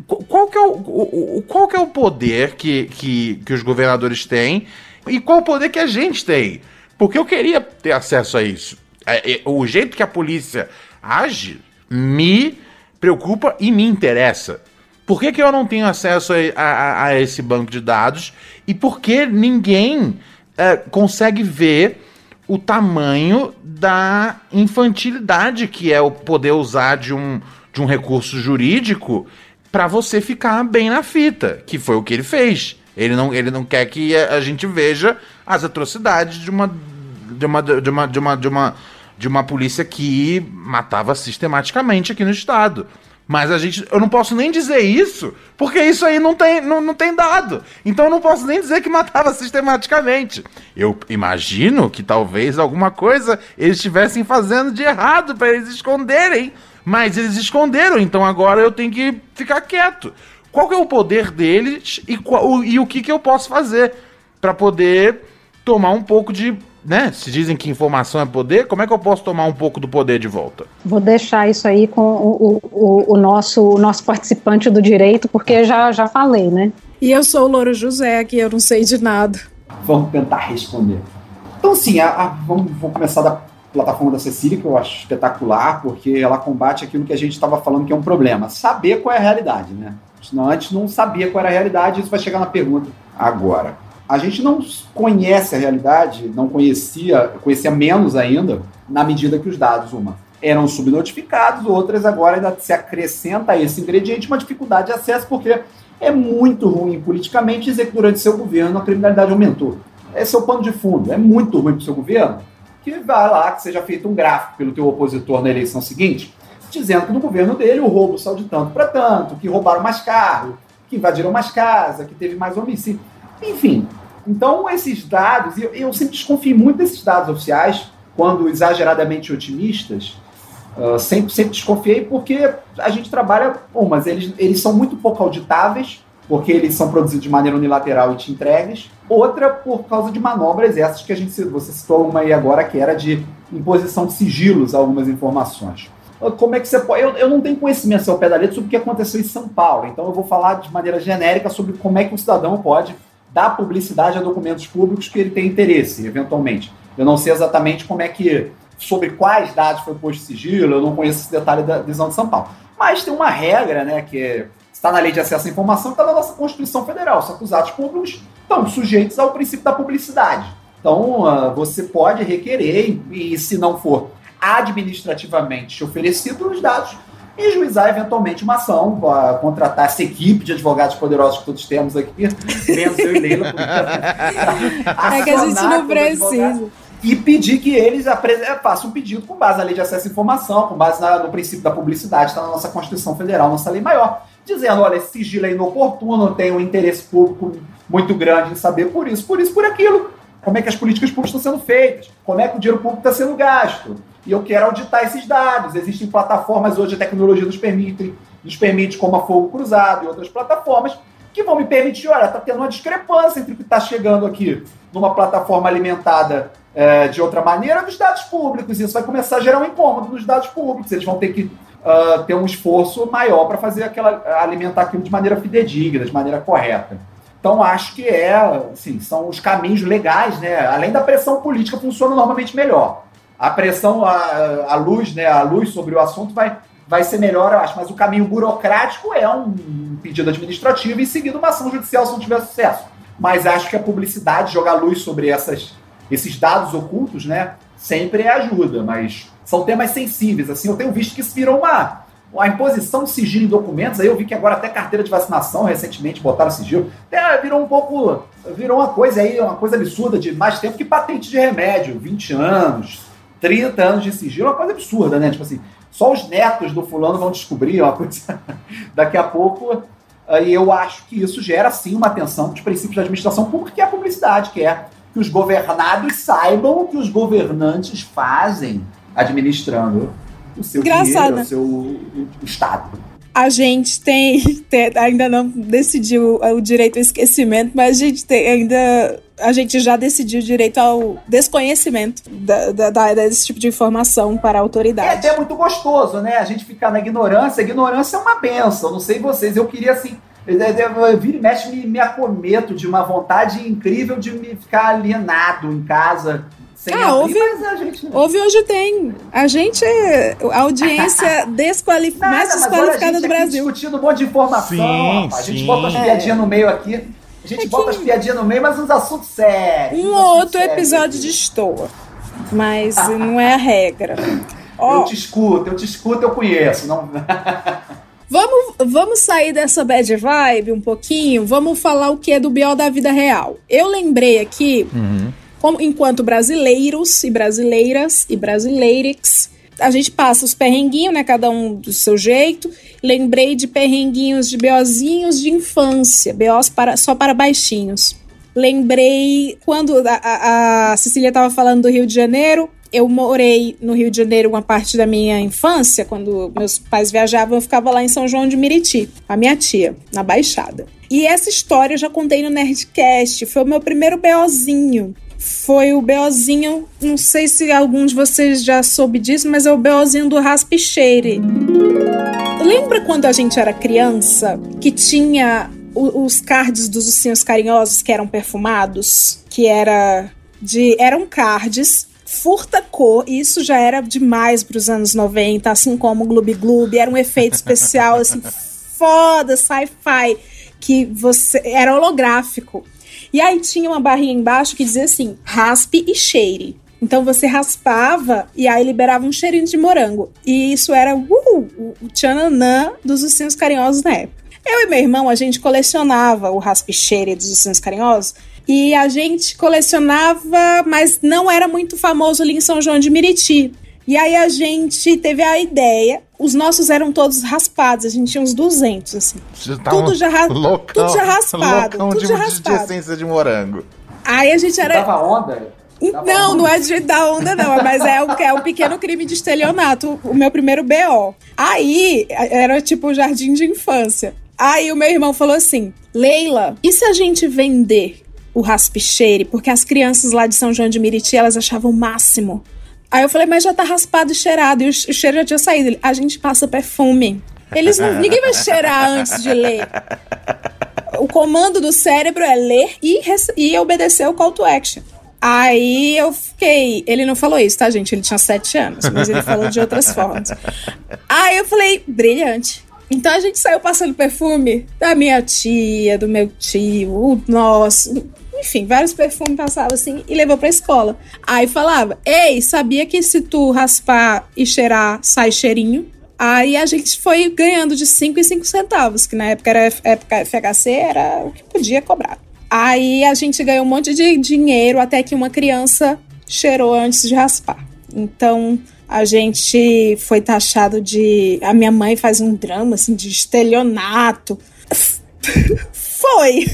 Qual que, é o, o, qual que é o poder que, que, que os governadores têm e qual o poder que a gente tem? Porque eu queria ter acesso a isso. É, é, o jeito que a polícia age me preocupa e me interessa. Por que, que eu não tenho acesso a, a, a esse banco de dados? E por que ninguém é, consegue ver o tamanho da infantilidade que é o poder usar de um, de um recurso jurídico para você ficar bem na fita, que foi o que ele fez. Ele não, ele não quer que a, gente veja as atrocidades de uma de uma de uma de uma de uma, de uma polícia que matava sistematicamente aqui no estado. Mas a gente, eu não posso nem dizer isso, porque isso aí não tem, não, não tem dado. Então eu não posso nem dizer que matava sistematicamente. Eu imagino que talvez alguma coisa eles estivessem fazendo de errado para eles esconderem. Mas eles esconderam, então agora eu tenho que ficar quieto. Qual é o poder deles e, qual, e o que, que eu posso fazer para poder tomar um pouco de né? Se dizem que informação é poder, como é que eu posso tomar um pouco do poder de volta? Vou deixar isso aí com o, o, o nosso, o nosso participante do direito, porque já, já falei, né? E eu sou o Louro José, aqui eu não sei de nada. Vamos tentar responder. Então, sim, a, a, vamos, vou começar da plataforma da Cecília, que eu acho espetacular, porque ela combate aquilo que a gente estava falando que é um problema. Saber qual é a realidade, né? Antes não sabia qual era a realidade, isso vai chegar na pergunta agora a gente não conhece a realidade, não conhecia, conhecia menos ainda, na medida que os dados, uma, eram subnotificados, outras agora ainda se acrescenta a esse ingrediente uma dificuldade de acesso, porque é muito ruim politicamente dizer que durante seu governo a criminalidade aumentou. Esse é o pano de fundo. É muito ruim para o seu governo que vá lá, que seja feito um gráfico pelo teu opositor na eleição seguinte, dizendo que no governo dele o roubo saiu de tanto para tanto, que roubaram mais carro, que invadiram mais casa, que teve mais homicídio. Enfim, então, esses dados, eu, eu sempre desconfio muito desses dados oficiais, quando exageradamente otimistas, uh, sempre, sempre desconfiei, porque a gente trabalha, bom, mas eles, eles são muito pouco auditáveis, porque eles são produzidos de maneira unilateral e te entregues. Outra, por causa de manobras essas que a gente você citou uma aí agora, que era de imposição de sigilos a algumas informações. Como é que você pode. Eu, eu não tenho conhecimento ao pé da letra sobre o que aconteceu em São Paulo, então eu vou falar de maneira genérica sobre como é que um cidadão pode dar publicidade a documentos públicos que ele tem interesse, eventualmente. Eu não sei exatamente como é que, sobre quais dados foi posto sigilo, eu não conheço esse detalhe da visão de São Paulo. Mas tem uma regra, né, que está na lei de acesso à informação, está na nossa Constituição Federal, os atos públicos estão sujeitos ao princípio da publicidade. Então, uh, você pode requerer, e se não for administrativamente oferecido, os dados e juizar eventualmente uma ação, uh, contratar essa equipe de advogados poderosos que todos temos aqui, menos eu e Leila. é que a gente não precisa. E pedir que eles é, façam um pedido com base na lei de acesso à informação, com base na, no princípio da publicidade, está na nossa Constituição Federal, nossa lei maior, dizendo: olha, esse sigilo é inoportuno, tem um interesse público muito grande em saber por isso, por isso, por aquilo. Como é que as políticas públicas estão sendo feitas? Como é que o dinheiro público está sendo gasto? e eu quero auditar esses dados. Existem plataformas hoje, a tecnologia nos permite, nos permite como a Fogo Cruzado e outras plataformas, que vão me permitir, olha, está tendo uma discrepância entre o que está chegando aqui numa plataforma alimentada é, de outra maneira dos dados públicos. Isso vai começar a gerar um incômodo nos dados públicos. Eles vão ter que uh, ter um esforço maior para fazer aquela alimentar aquilo de maneira fidedigna, de maneira correta. Então acho que é, assim, são os caminhos legais, né? Além da pressão política funciona normalmente melhor a pressão, a, a luz, né, a luz sobre o assunto vai, vai ser melhor, eu acho. Mas o caminho burocrático é um pedido administrativo e seguido uma ação judicial se não tiver sucesso. Mas acho que a publicidade, jogar luz sobre essas, esses dados ocultos, né, sempre ajuda. Mas são temas sensíveis. Assim, eu tenho visto que isso virou uma, a imposição de sigilo em documentos. Aí eu vi que agora até carteira de vacinação recentemente botaram sigilo. Até virou um pouco, virou uma coisa aí, uma coisa absurda de mais tempo que patente de remédio, 20 anos 30 anos de sigilo uma coisa absurda, né? Tipo assim, só os netos do fulano vão descobrir uma *laughs* coisa. Daqui a pouco. E eu acho que isso gera, sim, uma atenção dos princípios da administração pública, que é a publicidade, que é que os governados saibam o que os governantes fazem administrando o seu Engraçado. dinheiro, o seu Estado. A gente tem, *laughs* tem, ainda não decidiu o direito ao esquecimento, mas a gente tem ainda a gente já decidiu direito ao desconhecimento da, da, da, desse tipo de informação para a autoridade. É até muito gostoso, né? A gente ficar na ignorância. A ignorância é uma benção. Não sei vocês, eu queria assim. Vira e mexe, me, me acometo de uma vontade incrível de me ficar alienado em casa. Sem ah, abrir, houve, a gente... houve hoje tem. A gente é a audiência *laughs* desqualif... Nada, mais desqualificada do Brasil. discutindo um monte de informação. Sim, a gente bota as piadinhas é. no meio aqui. A gente é bota as piadinhas no meio, mas uns assuntos sérios. Um ou outro sérios. episódio de estoa. mas não é a regra. *laughs* Eu te escuto, eu te escuto, eu conheço. Não... *laughs* Vamos, vamos sair dessa bad vibe um pouquinho. Vamos falar o que é do BO da vida real. Eu lembrei aqui, Uhum. Como, enquanto brasileiros e brasileiras e brasileirix, a gente passa os perrenguinhos, né? Cada um do seu jeito. Lembrei de perrenguinhos de BOzinhos de infância, BOs para, só para baixinhos. Lembrei quando a, a, a Cecília estava falando do Rio de Janeiro. Eu morei no Rio de Janeiro uma parte da minha infância, quando meus pais viajavam, eu ficava lá em São João de Meriti, a minha tia, na Baixada. E essa história eu já contei no Nerdcast, foi o meu primeiro BOzinho. Foi o BOzinho, não sei se algum de vocês já soube disso, mas é o BOzinho do Raspicheire. Lembra quando a gente era criança que tinha os cards dos ursinhos carinhosos que eram perfumados? Que era de. eram cards furta cor, e isso já era demais para os anos 90, assim como o Gloob Gloob, era um efeito especial assim *laughs* foda, sci-fi, que você era holográfico. E aí tinha uma barrinha embaixo que dizia assim: raspe e cheire. Então você raspava e aí liberava um cheirinho de morango. E isso era uh, o tchananã dos ursinhos carinhosos na época. Eu e meu irmão, a gente colecionava o raspe e cheire dos ursinhos carinhosos. E a gente colecionava, mas não era muito famoso ali em São João de Meriti. E aí a gente teve a ideia. Os nossos eram todos raspados, a gente tinha uns 200, assim. Tá Tudo um já ra- loucão, tudo já raspado, loucão tudo de, já de- de raspado. essência de morango. Aí a gente era. Dava onda? Dava Não, onda? não é de dar onda, não. Mas é o, é o pequeno crime de estelionato, o meu primeiro BO. Aí, era tipo o jardim de infância. Aí o meu irmão falou assim: Leila, e se a gente vender o raspicheire? Porque as crianças lá de São João de Meriti, elas achavam o máximo. Aí eu falei, mas já tá raspado e cheirado. E o che- o cheiro já tinha saído. A gente passa perfume. Eles não, ninguém vai cheirar antes de ler. O comando do cérebro é ler e, e obedecer o call to action. Aí eu fiquei. Ele não falou isso, tá, gente? Ele tinha sete anos, mas ele falou de outras formas. Aí eu falei, brilhante. Então a gente saiu passando perfume da minha tia, do meu tio, o nosso. Enfim, vários perfumes passavam assim e levou pra escola. Aí falava: Ei, sabia que se tu raspar e cheirar, sai cheirinho? Aí a gente foi ganhando de 5 em 5 centavos, que na época era época FHC, era o que podia cobrar. Aí a gente ganhou um monte de dinheiro até que uma criança cheirou antes de raspar. Então a gente foi taxado de. A minha mãe faz um drama assim de estelionato. Foi,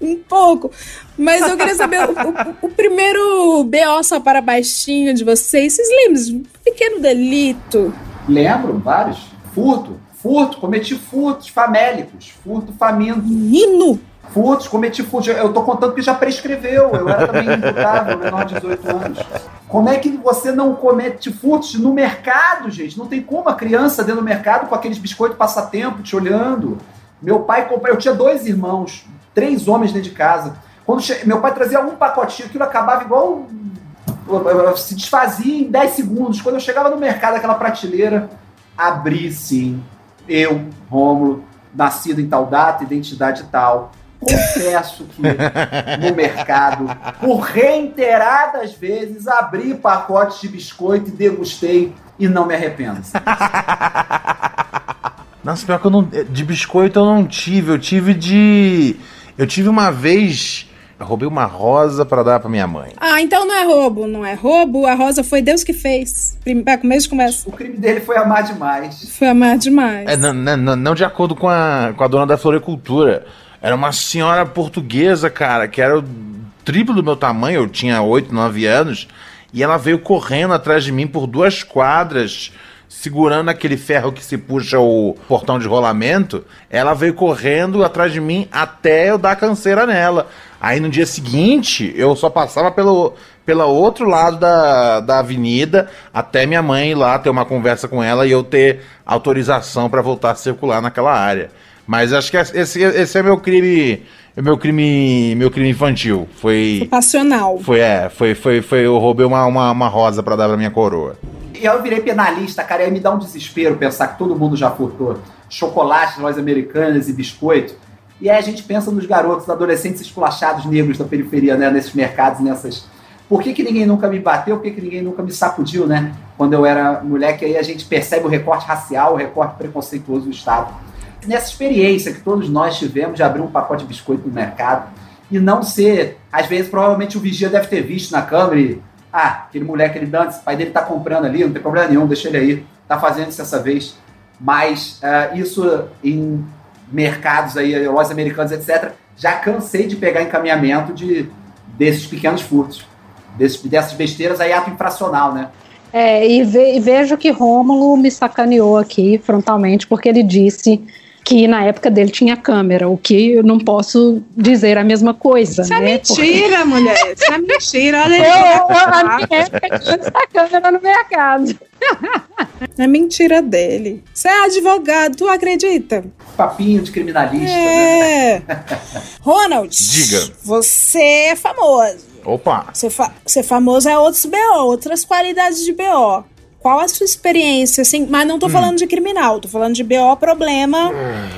um pouco. Mas eu queria saber o, o- o primeiro BO só para baixinho de vocês. Vocês lembram um pequeno delito? Lembro, vários. Furto, furto, cometi furtos famélicos, furto faminto. Menino! Furtos, cometi furtos. Eu tô contando que já prescreveu, eu era também imputável, menor de 18 anos. Como é que você não comete furtos no mercado, gente? Não tem como a criança dentro do mercado com aqueles biscoitos passatempo te olhando. Meu pai comprou, eu tinha dois irmãos, três homens dentro de casa. Quando che- meu pai trazia um pacotinho, aquilo acabava igual se desfazia em 10 segundos. Quando eu chegava no mercado, aquela prateleira, abri sim. Eu, Rômulo, nascido em tal data, identidade tal. Confesso que no mercado, por reiteradas vezes, abri pacotes de biscoito e degustei e não me arrependo. *laughs* Nossa, pior que eu não. De biscoito eu não tive. Eu tive de. Eu tive uma vez. Eu roubei uma rosa pra dar pra minha mãe. Ah, então não é roubo, não é roubo. A Rosa foi Deus que fez. Prim- É, começo de conversa. O crime dele foi amar demais. Foi amar demais. É, não, não- não- não de acordo com a, com a dona da floricultura. Era uma senhora portuguesa, cara, que era o triplo do meu tamanho. Eu tinha 8, 9 anos. E ela veio correndo atrás de mim por duas quadras, segurando aquele ferro que se puxa o portão de rolamento. Ela veio correndo atrás de mim até eu dar canseira nela. Aí no dia seguinte, eu só passava pelo, pelo outro lado da, da avenida até minha mãe ir lá ter uma conversa com ela e eu ter autorização para voltar a circular naquela área. Mas acho que esse, esse é meu crime, é meu crime, meu crime infantil. Foi, Passional. foi é, foi, foi, foi eu roubei uma, uma, uma rosa para dar pra minha coroa. E eu virei penalista, cara, e aí me dá um desespero pensar que todo mundo já furtou chocolate, lojas americanas e biscoito. E aí a gente pensa nos garotos, adolescentes esculachados negros da periferia, né? Nesses mercados, nessas, Por que, que ninguém nunca me bateu? Por que, que ninguém nunca me sacudiu, né? Quando eu era moleque, aí a gente percebe o recorte racial, o recorte preconceituoso do Estado. Nessa experiência que todos nós tivemos de abrir um pacote de biscoito no mercado e não ser, às vezes, provavelmente o vigia deve ter visto na câmera e, ah, aquele moleque, ele dança, o pai dele tá comprando ali, não tem problema nenhum, deixa ele aí, tá fazendo isso dessa vez. Mas uh, isso em mercados aí, lojas americanas, etc., já cansei de pegar encaminhamento de, desses pequenos furtos, desses, dessas besteiras aí, ato infracional, né? É, e, ve, e vejo que Rômulo me sacaneou aqui frontalmente, porque ele disse que na época dele tinha câmera, o que eu não posso dizer a mesma coisa. Isso é né? mentira, Porque... mulher. Isso é mentira. Olha eu, eu, a minha época tinha essa câmera no mercado. *laughs* É mentira dele. Você é advogado, tu acredita? Papinho de criminalista. É. Né? Ronald. Diga. Você é famoso. Opa. Ser, fa ser famoso é outros BO, outras qualidades de BO. Qual a sua experiência, assim? Mas não tô hum. falando de criminal, tô falando de BO problema. Hum.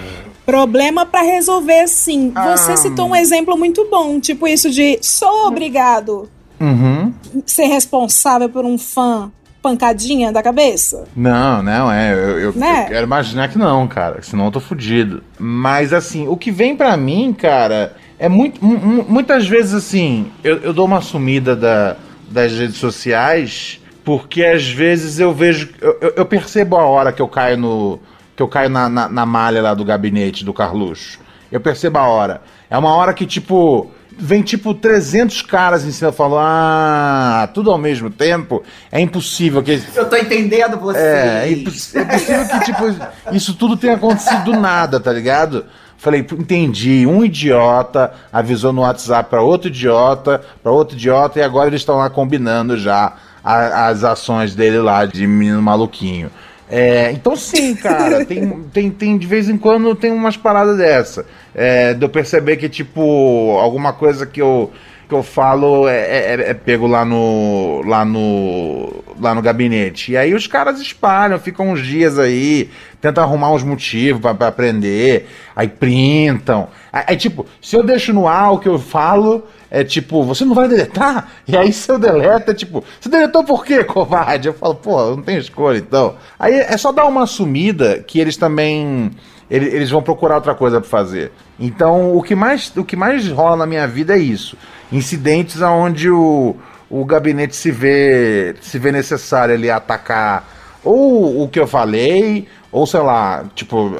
Problema para resolver, sim. Ah. Você citou um exemplo muito bom, tipo isso de sou obrigado uhum. ser responsável por um fã pancadinha da cabeça? Não, não, é. Eu, eu, né? eu quero imaginar que não, cara. Senão eu tô fudido. Mas assim, o que vem para mim, cara, é muito. Muitas vezes assim, eu, eu dou uma sumida da, das redes sociais porque às vezes eu vejo. Eu, eu percebo a hora que eu caio no. que eu caio na, na, na, malha lá do gabinete do Carluxo. Eu percebo a hora. É uma hora que, tipo. Vem tipo 300 caras em cima falando, ah, tudo ao mesmo tempo. É impossível que. Eu tô entendendo você. É, é, imposs... é possível que, tipo, isso tudo tenha acontecido do nada, tá ligado? Falei, entendi. Um idiota avisou no WhatsApp para outro idiota, para outro idiota, e agora eles estão lá combinando já a, as ações dele lá de menino maluquinho. É, então sim, cara, tem, *laughs* tem, tem de vez em quando tem umas paradas dessa. É, de eu perceber que, tipo, alguma coisa que eu, que eu falo é, é, é, pego lá no, lá no lá no gabinete. E aí os caras espalham, ficam uns dias aí, tentam arrumar uns motivos para aprender, aí printam. Aí, aí, tipo, se eu deixo no ar o que eu falo, é tipo, você não vai deletar? E aí se eu deleto, é tipo, você deletou por quê, covarde? Eu falo, pô, não tem escolha então. Aí é só dar uma sumida que eles também eles, eles vão procurar outra coisa para fazer. Então, o que mais o que mais rola na minha vida é isso. Incidentes onde o, o gabinete se vê se vê necessário ele atacar ou o que eu falei, ou sei lá, tipo,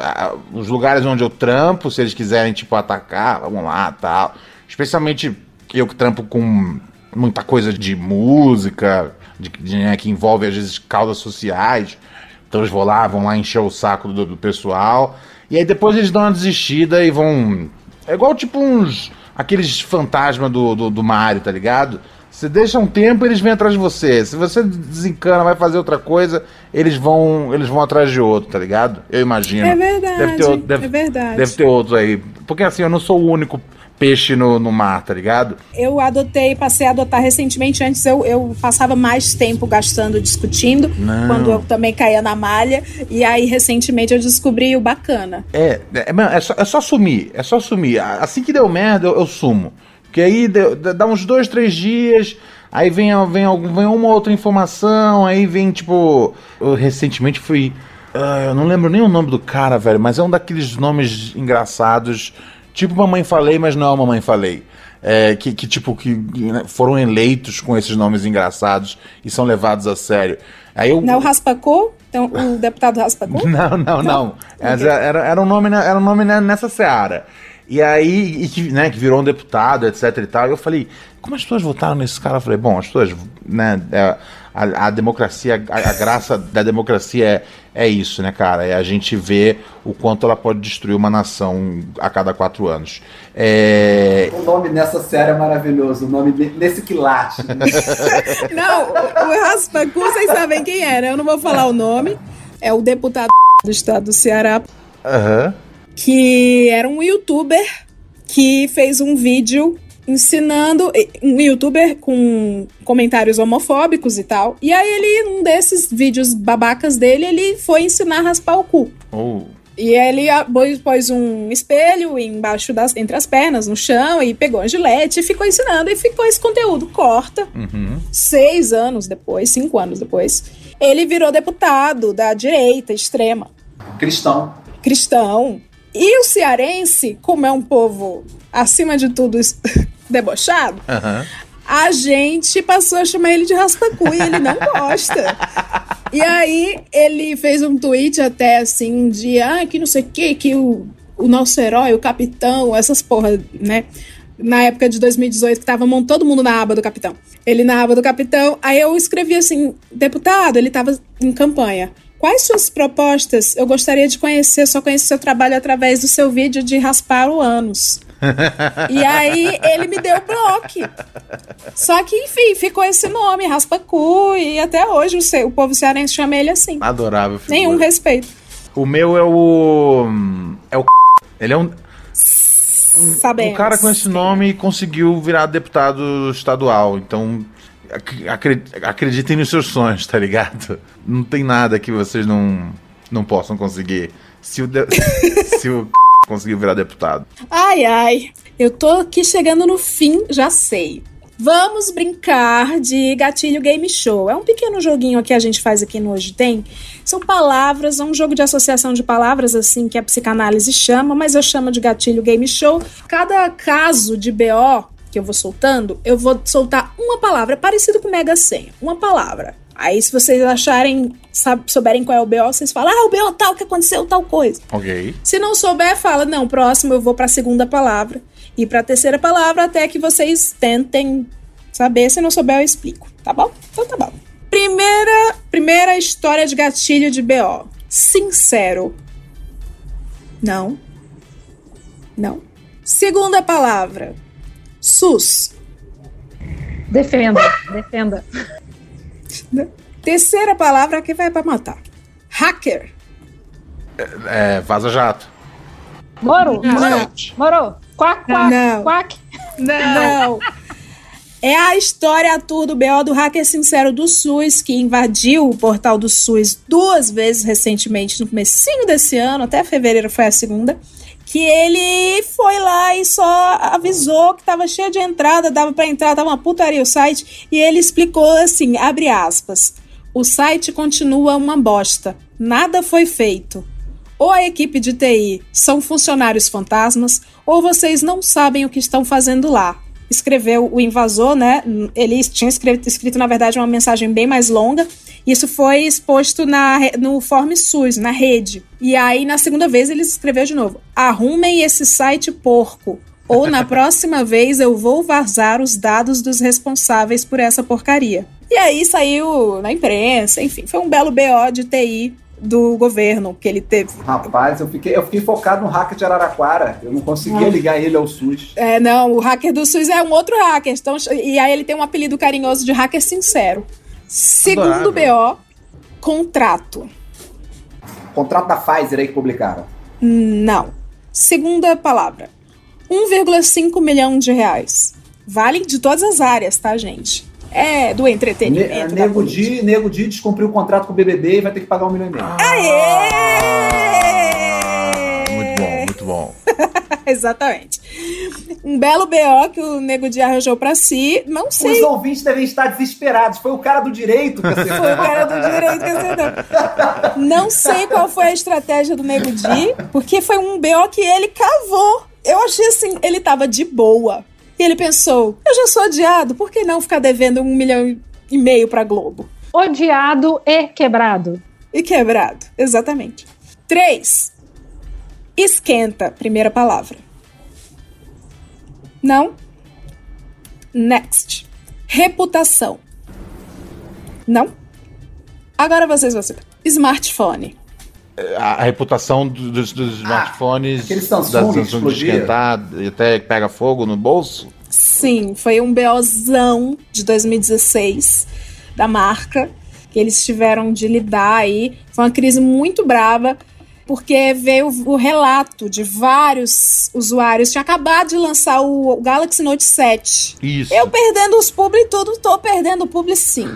os lugares onde eu trampo, se eles quiserem tipo atacar, vamos lá, tal. Especialmente eu que trampo com muita coisa de música, de, de né, que envolve às vezes causas sociais. Então eles vão lá, vão lá encher o saco do, do pessoal. E aí depois eles dão uma desistida e vão. É igual tipo uns. aqueles fantasmas do, do, do Mario, tá ligado? Você deixa um tempo, eles vêm atrás de você. Se você desencana, vai fazer outra coisa, eles vão, eles vão atrás de outro, tá ligado? Eu imagino. É verdade. Deve ter, deve, é verdade. Deve ter outros aí. Porque assim, eu não sou o único peixe no, no mar, tá ligado? Eu adotei, passei a adotar recentemente. Antes eu, eu passava mais tempo gastando discutindo, Não. quando eu também caía na malha. E aí, recentemente, eu descobri o bacana. É, é, é, só, é só sumir, é só sumir. Assim que deu merda, eu, eu sumo. Porque aí deu, dá uns dois, três dias. Aí vem, vem, vem uma outra informação, aí vem tipo. Eu recentemente fui. Uh, eu não lembro nem o nome do cara, velho, mas é um daqueles nomes engraçados Tipo Mamãe Falei, mas não é Mamãe Falei. É, que, que, tipo, que né, foram eleitos com esses nomes engraçados e são levados a sério. Aí eu... Não é o Raspacô? Então, o *laughs* deputado Raspacô? Não, não, não. não. Era, era, um nome, era um nome nessa seara. E aí, e que, né, que virou um deputado, etc e tal. E eu falei, como as pessoas votaram nesse cara? Eu falei, bom, as pessoas, né, é, a, a, democracia, a, a, graça da democracia é, é isso, né, cara? É a gente ver o quanto ela pode destruir uma nação a cada quatro anos. É... O nome nessa série é maravilhoso, o nome nesse quilate. *laughs* não, o Raspacu, vocês sabem quem era, eu não vou falar o nome. É o deputado do estado do Ceará. Uhum. Que era um youtuber que fez um vídeo ensinando um youtuber com comentários homofóbicos e tal. E aí ele, um desses vídeos babacas dele, ele foi ensinar a raspar o cu. Oh. E ele a- pôs- um espelho embaixo das, entre as pernas, no chão, e pegou a gilete e ficou ensinando, e ficou esse conteúdo. Corta. Uhum. Seis anos depois, cinco anos depois, ele virou deputado da direita extrema, Cristão. cristão. E o cearense, como é um povo, acima de tudo, *laughs* debochado, Aham. a gente passou a chamar ele de raspacu e ele não gosta. E aí ele fez um tweet até assim de ah, que não sei o que, que o, o nosso herói, o capitão, essas porra, né? Na época de 2018, que tava todo mundo na aba do capitão. Ele na aba do capitão. Aí eu escrevi assim, deputado, ele tava em campanha. Quais suas propostas? Eu gostaria de conhecer, só conhecer seu trabalho através do seu vídeo de raspar o ânus. E aí ele me deu bloco. Só que, enfim, ficou esse nome, Raspacu, e até hoje o, o povo cearense chama ele assim. Adorável. figura. Nenhum respeito. O meu é o. É o. Ele é um. Sabemos. Um cara com esse nome conseguiu virar deputado estadual. Então, ac- acre- acreditem nos seus sonhos, tá ligado? Não tem nada que vocês não, não possam conseguir. Se o, de- *laughs* se o conseguiu virar deputado. Ai, ai. Eu tô aqui chegando no fim, já sei. Vamos brincar de Gatilho Game Show. É um pequeno joguinho que a gente faz aqui no Hoje Tem. São palavras, é um jogo de associação de palavras, assim, que a psicanálise chama, mas eu chamo de Gatilho Game Show. Cada caso de BO que eu vou soltando, eu vou soltar uma palavra, parecido com Mega Senha. Uma palavra. Aí, se vocês acharem, sab- souberem qual é o BO, vocês falam, ah, o BO tal, que aconteceu tal coisa. Ok. Se não souber, fala, não, próximo eu vou para a segunda palavra e para a terceira palavra até que vocês tentem saber. Se não souber, eu explico, tá bom? Então tá bom. Primeira, primeira história de gatilho de BO. Sincero. Não. Não. Segunda palavra. SUS. Defenda, defenda. Terceira palavra que vai para matar. Hacker. É, Vaza Jato. Moro, Não. moro, moro. Quack, quack, Não. quack. Não. É a história tour do BO do hacker sincero do SUS, que invadiu o portal do SUS duas vezes recentemente, no comecinho desse ano, até fevereiro foi a segunda, que ele foi lá e só avisou que tava cheio de entrada, dava pra entrar, tava uma putaria o site, e ele explicou assim, abre aspas, o site continua uma bosta, nada foi feito. Ou a equipe de TI são funcionários fantasmas, ou vocês não sabem o que estão fazendo lá. Escreveu o invasor, né? Ele tinha escrito, escrito, na verdade, uma mensagem bem mais longa. Isso foi exposto na, no Form SUS, na rede. E aí, na segunda vez, ele escreveu de novo: arrumem esse site porco. Ou na *laughs* próxima vez eu vou vazar os dados dos responsáveis por essa porcaria. E aí saiu na imprensa, enfim, foi um belo BO de TI do governo que ele teve. Rapaz, eu fiquei, eu fiquei focado no hacker de Araraquara. Eu não conseguia Ah. ligar ele ao SUS. É, não, o hacker do SUS é um outro hacker. Então, e aí ele tem um apelido carinhoso de hacker sincero. Segundo BO, contrato. Contrato da Pfizer aí que publicaram. Não. Segunda palavra. 1,5 milhão de reais. Vale de todas as áreas, tá, gente? É do Ne entretenimento. Nego política. Di, Nego Di descumpriu o contrato com o BBB e vai ter que pagar um milhão e meio. Muito *laughs* Exatamente. Um belo BO que o Nego Di arranjou pra si. Não sei. Os ouvintes devem estar desesperados. Foi o cara do direito que acertou. Foi o cara do direito que acertou. Não sei qual foi a estratégia do Nego Di, porque foi um BO que ele cavou. Eu achei assim, ele tava de boa. E ele pensou, eu já sou odiado, por que não ficar devendo um milhão e meio pra Globo? Odiado e quebrado. E quebrado, exatamente. Três. Esquenta, primeira palavra. Não? Next. Reputação. Não? Agora vocês vão saber. Smartphone. A, a reputação do- dos, dos smartphones aquele da Samsung Samsung de explodia. esquentar e até pega fogo no bolso. Sim, foi um BOzão de 2016 da marca que eles tiveram de lidar aí. Foi uma crise muito brava, porque veio o relato de vários usuários. Tinha acabado de lançar o Galaxy Note 7. Isso. Eu perdendo os publi e tudo, tô perdendo o publi sim.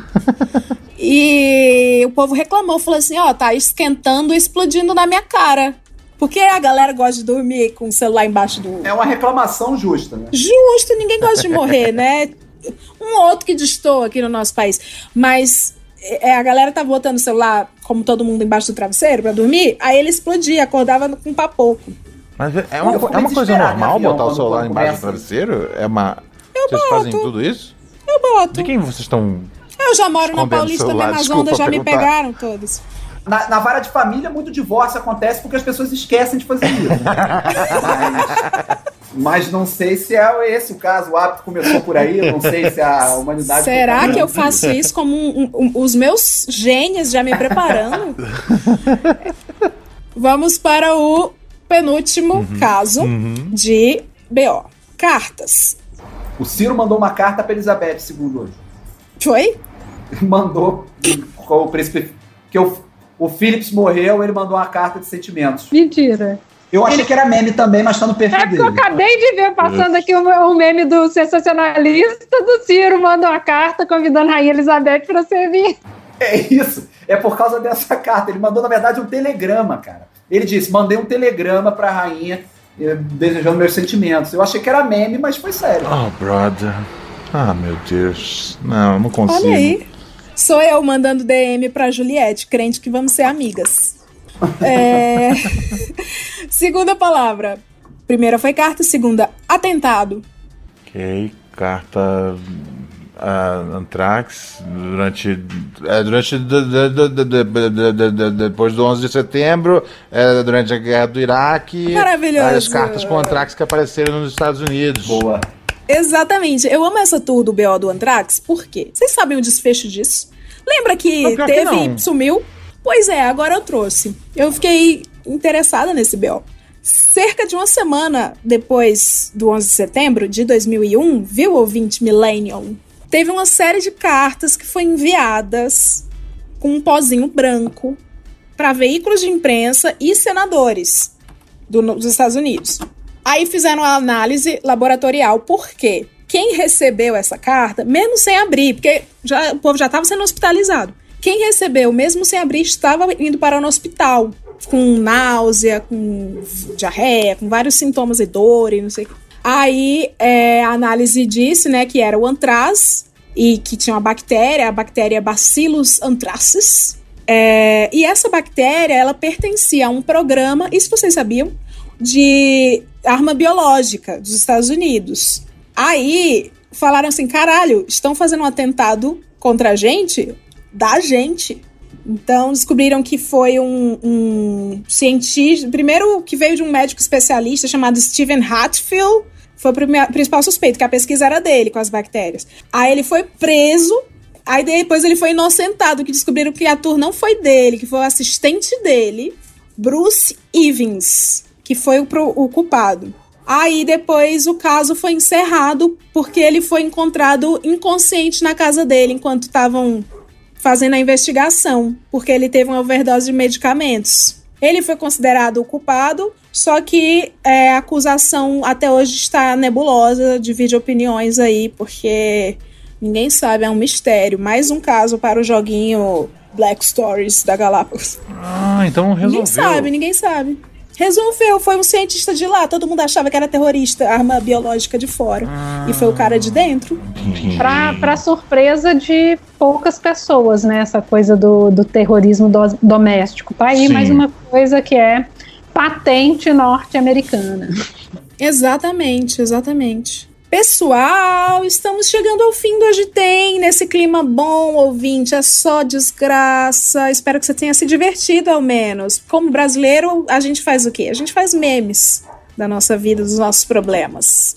*laughs* e o povo reclamou, falou assim, ó, tá esquentando e explodindo na minha cara. Por que a galera gosta de dormir com o celular embaixo do. É uma reclamação justa, né? Justo, ninguém gosta de morrer, né? *laughs* Um ou outro que destoa aqui no nosso país. Mas é, a galera tá botando o celular, como todo mundo, embaixo do travesseiro pra dormir, aí ele explodia, acordava com um papoco. Mas é uma, Eu fico é uma coisa normal avião botar o celular embaixo do travesseiro? É uma. Eu Vocês boto. fazem tudo isso? Eu boto. De quem vocês estão. Eu já moro na Paulista celular, mesmo, as desculpa ondas já me pegaram todas. Na, na vara de família, muito divórcio acontece porque as pessoas esquecem de fazer isso. *laughs* *laughs* mas, mas não sei se é esse o caso. O hábito começou por aí. eu Não sei se a *laughs* humanidade. Será foi que eu faço isso como um- um- os meus genes já me preparando? *laughs* Vamos para o penúltimo caso de BO. Cartas. O Ciro mandou uma carta para Elizabeth II hoje. Foi? *laughs* Mandou com o príncipe. Que o, o Phillips morreu, ele mandou uma carta de sentimentos. Mentira. Eu achei que era meme também, mas tá no perfil É porque eu dele. acabei de ver passando aqui um, um meme do sensacionalista do Ciro, manda uma carta convidando a Rainha Elizabeth pra servir. É isso. É por causa dessa carta. Ele mandou, na verdade, um telegrama, cara. Ele disse: mandei um telegrama pra rainha eh, desejando meus sentimentos. Eu achei que era meme, mas foi sério. Oh, brother. Ah, meu Deus. Não, não consigo. Olha aí. Sou eu mandando DM pra Juliette, crente que vamos ser amigas. É... *laughs* segunda palavra. Primeira foi carta, segunda, atentado. Ok, carta ah, uh, Antrax durante durante depois do 11 de setembro é, durante a guerra do Iraque Maravilhoso. as cartas com Antrax que apareceram nos Estados Unidos. Boa. Exatamente. Eu amo essa tour do BO do Antrax por quê? Vocês sabem o desfecho disso? Lembra que não, teve que sumiu? Pois é, agora eu trouxe. Eu fiquei interessada nesse BO. Cerca de uma semana depois do 11 de setembro de 2001, viu, ouvinte Millennium? Teve uma série de cartas que foi enviadas com um pozinho branco para veículos de imprensa e senadores do- dos Estados Unidos. Aí fizeram a análise laboratorial, por quê? Quem recebeu essa carta, mesmo sem abrir, porque já, o povo já estava sendo hospitalizado. Quem recebeu, mesmo sem abrir, estava indo para o hospital com náusea, com diarreia, com vários sintomas e dor e não sei o que. Aí é, a análise disse né, que era o antraz e que tinha uma bactéria, a bactéria Bacillus anthracis. É, e essa bactéria, ela pertencia a um programa, isso vocês sabiam, de arma biológica dos Estados Unidos. Aí falaram assim: caralho, estão fazendo um atentado contra a gente? Da gente. Então descobriram que foi um, um cientista. Primeiro, que veio de um médico especialista chamado Stephen Hatfield. Foi o principal suspeito, que a pesquisa era dele com as bactérias. Aí ele foi preso. Aí depois ele foi inocentado, que descobriram que a tour não foi dele, que foi o assistente dele, Bruce Evans, que foi o, o culpado. Aí depois o caso foi encerrado porque ele foi encontrado inconsciente na casa dele enquanto estavam fazendo a investigação, porque ele teve uma overdose de medicamentos. Ele foi considerado o culpado, só que é, a acusação até hoje está nebulosa, divide opiniões aí, porque ninguém sabe, é um mistério. Mais um caso para o joguinho Black Stories da Galápagos. Ah, então resolveu. Ninguém sabe, ninguém sabe. Resolveu, foi um cientista de lá. Todo mundo achava que era terrorista, arma biológica de fora. E foi o cara de dentro. Pra, pra surpresa de poucas pessoas, né? Essa coisa do, do terrorismo do- doméstico. Tá aí Sim. mais uma coisa que é patente norte-americana. Exatamente, exatamente. Pessoal, estamos chegando ao fim do Hoje Tem, nesse clima bom, ouvinte, é só desgraça. Espero que você tenha se divertido ao menos. Como brasileiro, a gente faz o quê? A gente faz memes da nossa vida, dos nossos problemas.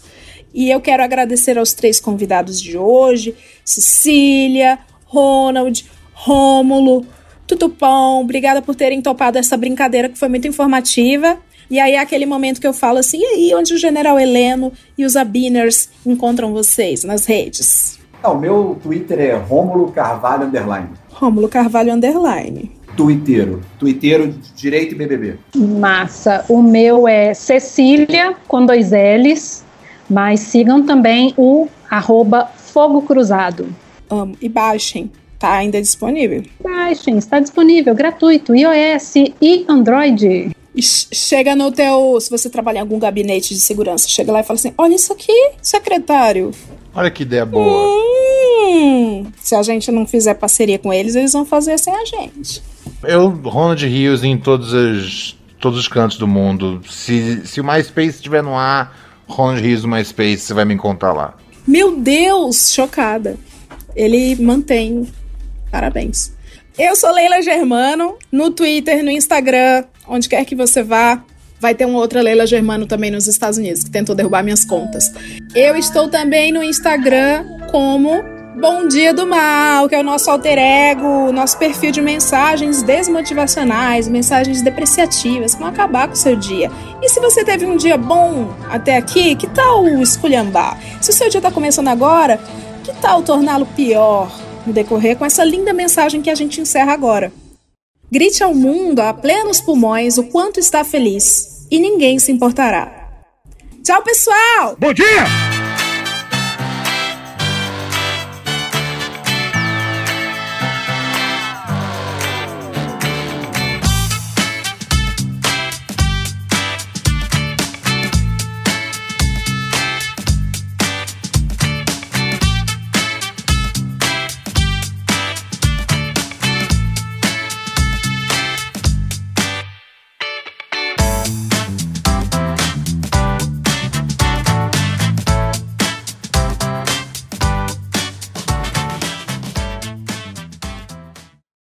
E eu quero agradecer aos três convidados de hoje: Cecília, Ronald, Rômulo, Tutupão. Obrigada por terem topado essa brincadeira que foi muito informativa. E aí é aquele momento que eu falo assim, e aí, onde o General Heleno e os Abiners encontram vocês nas redes? Não, o meu Twitter é Rômulo Carvalho Underline. Rômulo Carvalho Underline. Twittero. Twittero Direito e BBB. Massa. O meu é Cecília, com dois L's, mas sigam também o arroba Fogo Cruzado. Amo. E baixem, tá ainda disponível. Baixem, está disponível, gratuito, iOS e Android. Ch- chega no teu. Se você trabalhar em algum gabinete de segurança, chega lá e fala assim: olha isso aqui, secretário. Olha que ideia boa. Hum, se a gente não fizer parceria com eles, eles vão fazer sem a gente. Eu, Ronald Rios em todos os, todos os cantos do mundo. Se, se o MySpace estiver no ar, Ronald Rios no MySpace, você vai me encontrar lá. Meu Deus, chocada. Ele mantém. Parabéns. Eu sou Leila Germano, no Twitter, no Instagram, onde quer que você vá. Vai ter uma outra Leila Germano também nos Estados Unidos, que tentou derrubar minhas contas. Eu estou também no Instagram como Bom Dia do Mal, que é o nosso alter ego, nosso perfil de mensagens desmotivacionais, mensagens depreciativas, que vão acabar com o seu dia. E se você teve um dia bom até aqui, que tal esculhambar? Se o seu dia está começando agora, que tal torná-lo pior no decorrer com essa linda mensagem que a gente encerra agora? Grite ao mundo a plenos pulmões o quanto está feliz e ninguém se importará. Tchau, pessoal! Bom dia!